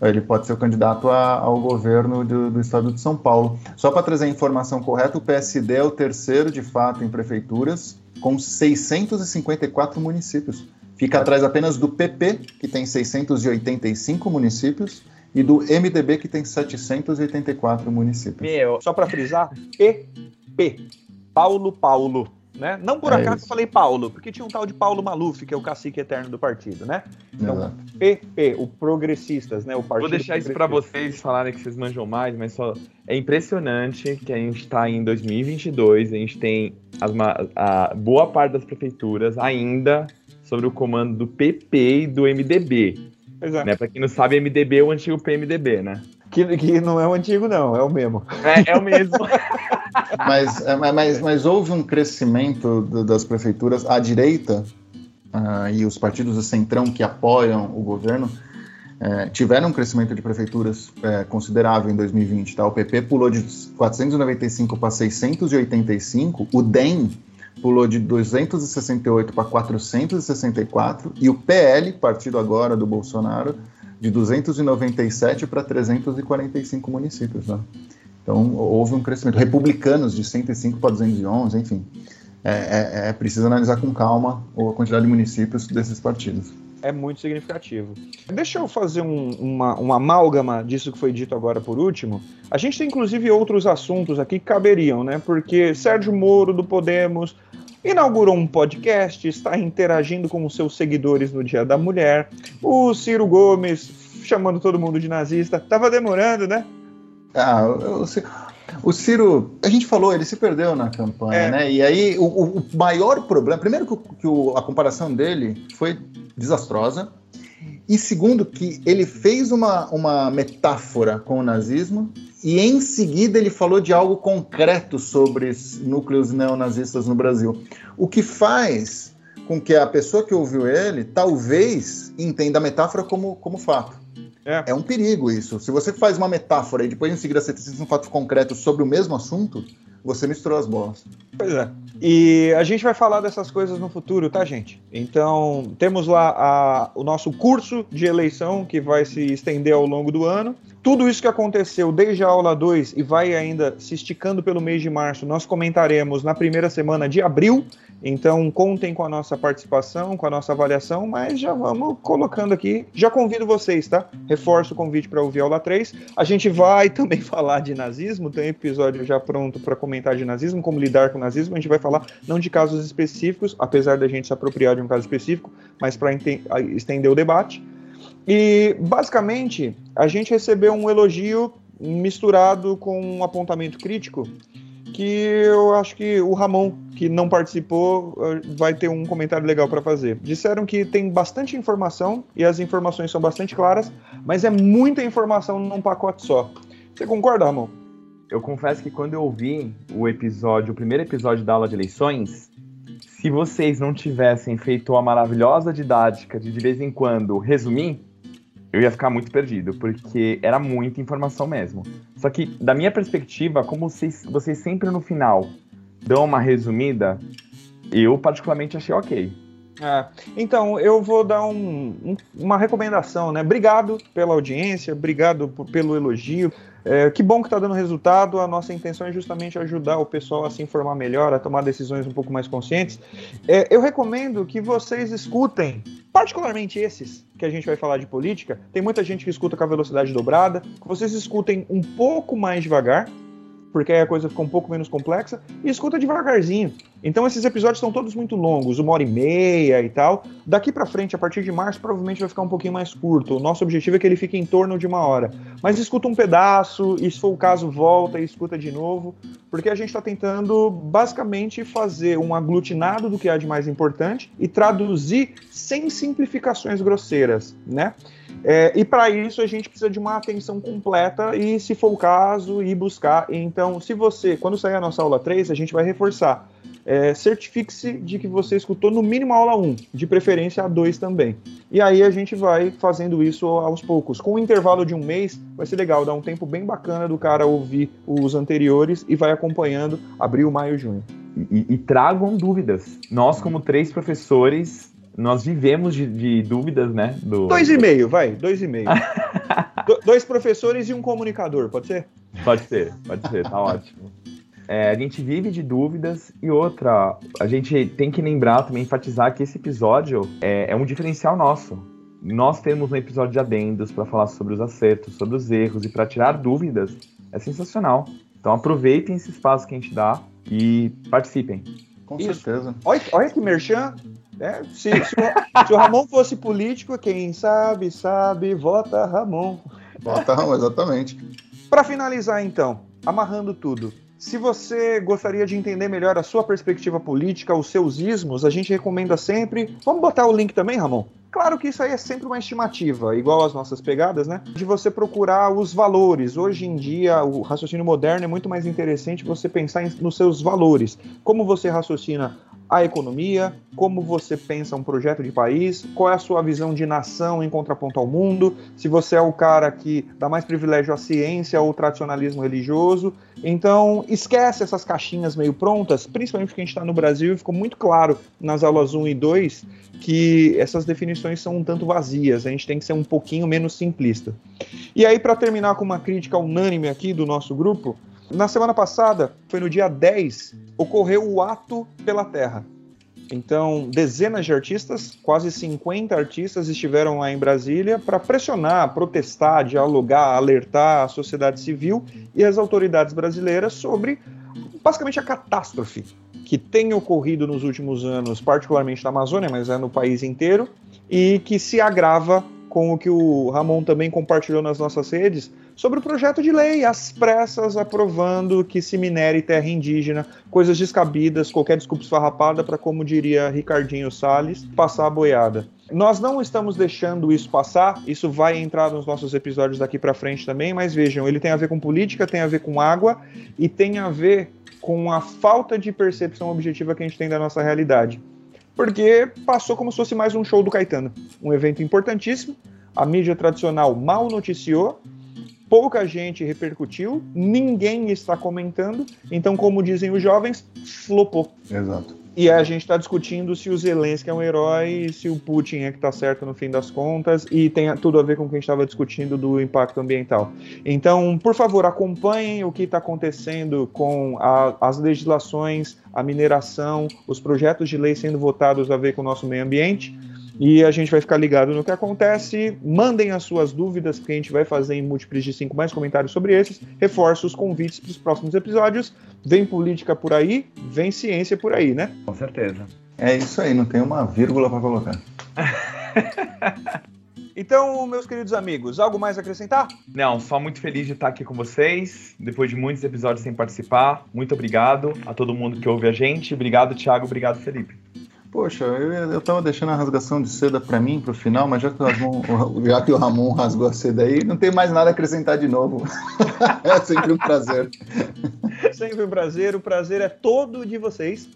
Ele pode ser o candidato a, ao governo do, do, estado de São Paulo. Só para trazer a informação correta, o PSD é o terceiro de fato em prefeituras, com 654 municípios. Fica atrás apenas do PP, que tem 685 municípios, e do MDB, que tem 784 municípios. Meu, só para frisar, PP, Paulo Paulo. Né? Não por é acaso isso. eu falei Paulo, porque tinha um tal de Paulo Maluf, que é o cacique eterno do partido, né? Então, Exato. PP, o Progressistas, né? O partido Vou deixar isso para vocês falarem que vocês manjam mais, mas só é impressionante que a gente está em 2022, a gente tem as, a boa parte das prefeituras ainda sobre o comando do PP e do MDB. Pois é. Né? Pra quem não sabe, MDB é o antigo PMDB, né? Que, que não é o antigo, não, é o mesmo. É, é o mesmo. mas, é, mas, mas houve um crescimento das prefeituras à direita uh, e os partidos do Centrão que apoiam o governo uh, tiveram um crescimento de prefeituras uh, considerável em 2020. Tá? O PP pulou de 495 para 685, o DEM pulou de 268 para 464 e o PL, partido agora do Bolsonaro, de 297 para 345 municípios. Né? Então houve um crescimento. Republicanos de 105 para 211, enfim. É, é, é preciso analisar com calma a quantidade de municípios desses partidos é muito significativo. Deixa eu fazer um, uma, uma amálgama disso que foi dito agora por último. A gente tem inclusive outros assuntos aqui que caberiam, né? Porque Sérgio Moro do Podemos inaugurou um podcast, está interagindo com os seus seguidores no Dia da Mulher. O Ciro Gomes chamando todo mundo de nazista. Tava demorando, né? Ah, o, o Ciro, a gente falou, ele se perdeu na campanha, é. né? E aí o, o maior problema, primeiro que, que o, a comparação dele foi desastrosa. E segundo, que ele fez uma, uma metáfora com o nazismo e em seguida ele falou de algo concreto sobre núcleos neonazistas no Brasil. O que faz com que a pessoa que ouviu ele talvez entenda a metáfora como, como fato. É. é um perigo isso. Se você faz uma metáfora e depois em seguida você tem um fato concreto sobre o mesmo assunto, você misturou as bolas. Pois é. E a gente vai falar dessas coisas no futuro, tá, gente? Então, temos lá a, o nosso curso de eleição que vai se estender ao longo do ano. Tudo isso que aconteceu desde a aula 2 e vai ainda se esticando pelo mês de março, nós comentaremos na primeira semana de abril. Então, contem com a nossa participação, com a nossa avaliação, mas já vamos colocando aqui. Já convido vocês, tá? Reforço o convite para ouvir aula 3. A gente vai também falar de nazismo, tem um episódio já pronto para comentar de nazismo, como lidar com nazismo. A gente vai falar não de casos específicos, apesar da gente se apropriar de um caso específico, mas para estender o debate. E basicamente a gente recebeu um elogio misturado com um apontamento crítico que eu acho que o Ramon, que não participou, eh, vai ter um comentário legal para fazer. Disseram que tem bastante informação e as informações são bastante claras, mas é muita informação num pacote só. Você concorda, Ramon? Eu confesso que quando eu ouvi o episódio, o primeiro episódio da aula de eleições, se vocês não tivessem feito a maravilhosa didática de de vez em quando resumir, eu ia ficar muito perdido, porque era muita informação mesmo. Só que, da minha perspectiva, como vocês, vocês sempre no final dão uma resumida, eu particularmente achei ok. É, então, eu vou dar um, um, uma recomendação, né? Obrigado pela audiência, obrigado pelo elogio. É, que bom que está dando resultado. A nossa intenção é justamente ajudar o pessoal a se informar melhor, a tomar decisões um pouco mais conscientes. É, eu recomendo que vocês escutem, particularmente esses que a gente vai falar de política. Tem muita gente que escuta com a velocidade dobrada. Que vocês escutem um pouco mais devagar, porque aí a coisa fica um pouco menos complexa, e escuta devagarzinho. Então esses episódios estão todos muito longos, uma hora e meia e tal. Daqui para frente, a partir de março, provavelmente vai ficar um pouquinho mais curto. O nosso objetivo é que ele fique em torno de uma hora. Mas escuta um pedaço, e se for o caso, volta e escuta de novo, porque a gente está tentando basicamente fazer um aglutinado do que há de mais importante e traduzir sem simplificações grosseiras, né? É, e para isso a gente precisa de uma atenção completa e, se for o caso, ir buscar. Então, se você, quando sair a nossa aula 3, a gente vai reforçar. É, Certifique-se de que você escutou no mínimo a aula 1, de preferência a 2 também. E aí a gente vai fazendo isso aos poucos. Com um intervalo de um mês, vai ser legal, dá um tempo bem bacana do cara ouvir os anteriores e vai acompanhando abril, maio, junho. E, e, e tragam dúvidas. Nós, como três professores, nós vivemos de, de dúvidas, né? Do... Dois e meio, vai, dois e meio. Do, dois professores e um comunicador, pode ser? Pode ser, pode ser, tá ótimo. É, a gente vive de dúvidas e outra, a gente tem que lembrar também, enfatizar que esse episódio é, é um diferencial nosso. Nós temos um episódio de adendos para falar sobre os acertos, sobre os erros e para tirar dúvidas. É sensacional. Então aproveitem esse espaço que a gente dá e participem. Com Isso. certeza. Olha, olha que merchan. É, se, se, o, se, o, Ramon fosse político, quem sabe, sabe, vota Ramon. Vota Ramon, exatamente. Para finalizar, então, amarrando tudo. Se você gostaria de entender melhor a sua perspectiva política, os seus ismos, a gente recomenda sempre. Vamos botar o link também, Ramon? Claro que isso aí é sempre uma estimativa, igual as nossas pegadas, né? De você procurar os valores. Hoje em dia, o raciocínio moderno é muito mais interessante você pensar nos seus valores. Como você raciocina a economia, como você pensa um projeto de país, qual é a sua visão de nação em contraponto ao mundo, se você é o cara que dá mais privilégio à ciência ou tradicionalismo religioso. Então, esquece essas caixinhas meio prontas, principalmente porque a gente está no Brasil e ficou muito claro nas aulas 1 e 2 que essas definições são um tanto vazias, a gente tem que ser um pouquinho menos simplista. E aí, para terminar com uma crítica unânime aqui do nosso grupo, na semana passada, foi no dia 10, ocorreu o Ato pela Terra. Então, dezenas de artistas, quase 50 artistas estiveram lá em Brasília para pressionar, protestar, dialogar, alertar a sociedade civil e as autoridades brasileiras sobre basicamente a catástrofe que tem ocorrido nos últimos anos, particularmente na Amazônia, mas é no país inteiro, e que se agrava com o que o Ramon também compartilhou nas nossas redes sobre o projeto de lei, às pressas aprovando que se minere terra indígena, coisas descabidas, qualquer desculpa esfarrapada para, como diria Ricardinho Salles, passar a boiada. Nós não estamos deixando isso passar, isso vai entrar nos nossos episódios daqui para frente também, mas vejam, ele tem a ver com política, tem a ver com água e tem a ver com a falta de percepção objetiva que a gente tem da nossa realidade. Porque passou como se fosse mais um show do Caetano, um evento importantíssimo, a mídia tradicional mal noticiou, pouca gente repercutiu, ninguém está comentando, então, como dizem os jovens, flopou. Exato. E a gente está discutindo se o Zelensky é um herói, se o Putin é que está certo no fim das contas, e tem tudo a ver com o que a gente estava discutindo do impacto ambiental. Então, por favor, acompanhem o que está acontecendo com a, as legislações, a mineração, os projetos de lei sendo votados a ver com o nosso meio ambiente. E a gente vai ficar ligado no que acontece. Mandem as suas dúvidas, porque a gente vai fazer em múltiplos de cinco mais comentários sobre esses. Reforço os convites para os próximos episódios. Vem política por aí, vem ciência por aí, né? Com certeza. É isso aí, não tem uma vírgula para colocar. Então, meus queridos amigos, algo mais a acrescentar? Não, só muito feliz de estar aqui com vocês, depois de muitos episódios sem participar. Muito obrigado a todo mundo que ouve a gente. Obrigado, Thiago. Obrigado, Felipe. Poxa, eu, eu tava deixando a rasgação de seda para mim, pro final, mas já que, o Ramon, já que o Ramon rasgou a seda aí, não tem mais nada a acrescentar de novo. é sempre um prazer. Sempre um prazer, o prazer é todo de vocês.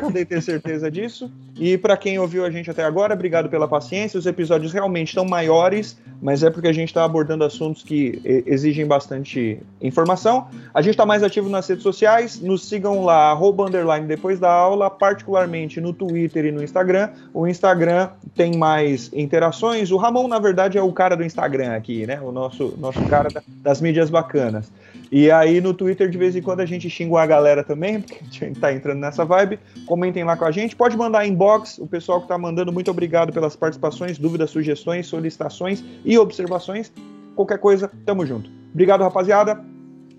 Podem ter certeza disso. E para quem ouviu a gente até agora, obrigado pela paciência. Os episódios realmente estão maiores, mas é porque a gente está abordando assuntos que exigem bastante informação. A gente está mais ativo nas redes sociais. Nos sigam lá, arroba, underline depois da aula, particularmente no Twitter e no Instagram. O Instagram tem mais interações. O Ramon, na verdade, é o cara do Instagram aqui, né? O nosso, nosso cara das mídias bacanas. E aí no Twitter, de vez em quando, a gente xinga a galera também, porque a gente tá entrando nessa vibe. Comentem lá com a gente. Pode mandar inbox, o pessoal que tá mandando, muito obrigado pelas participações, dúvidas, sugestões, solicitações e observações. Qualquer coisa, tamo junto. Obrigado, rapaziada.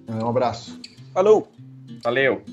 Um abraço. Falou. Valeu.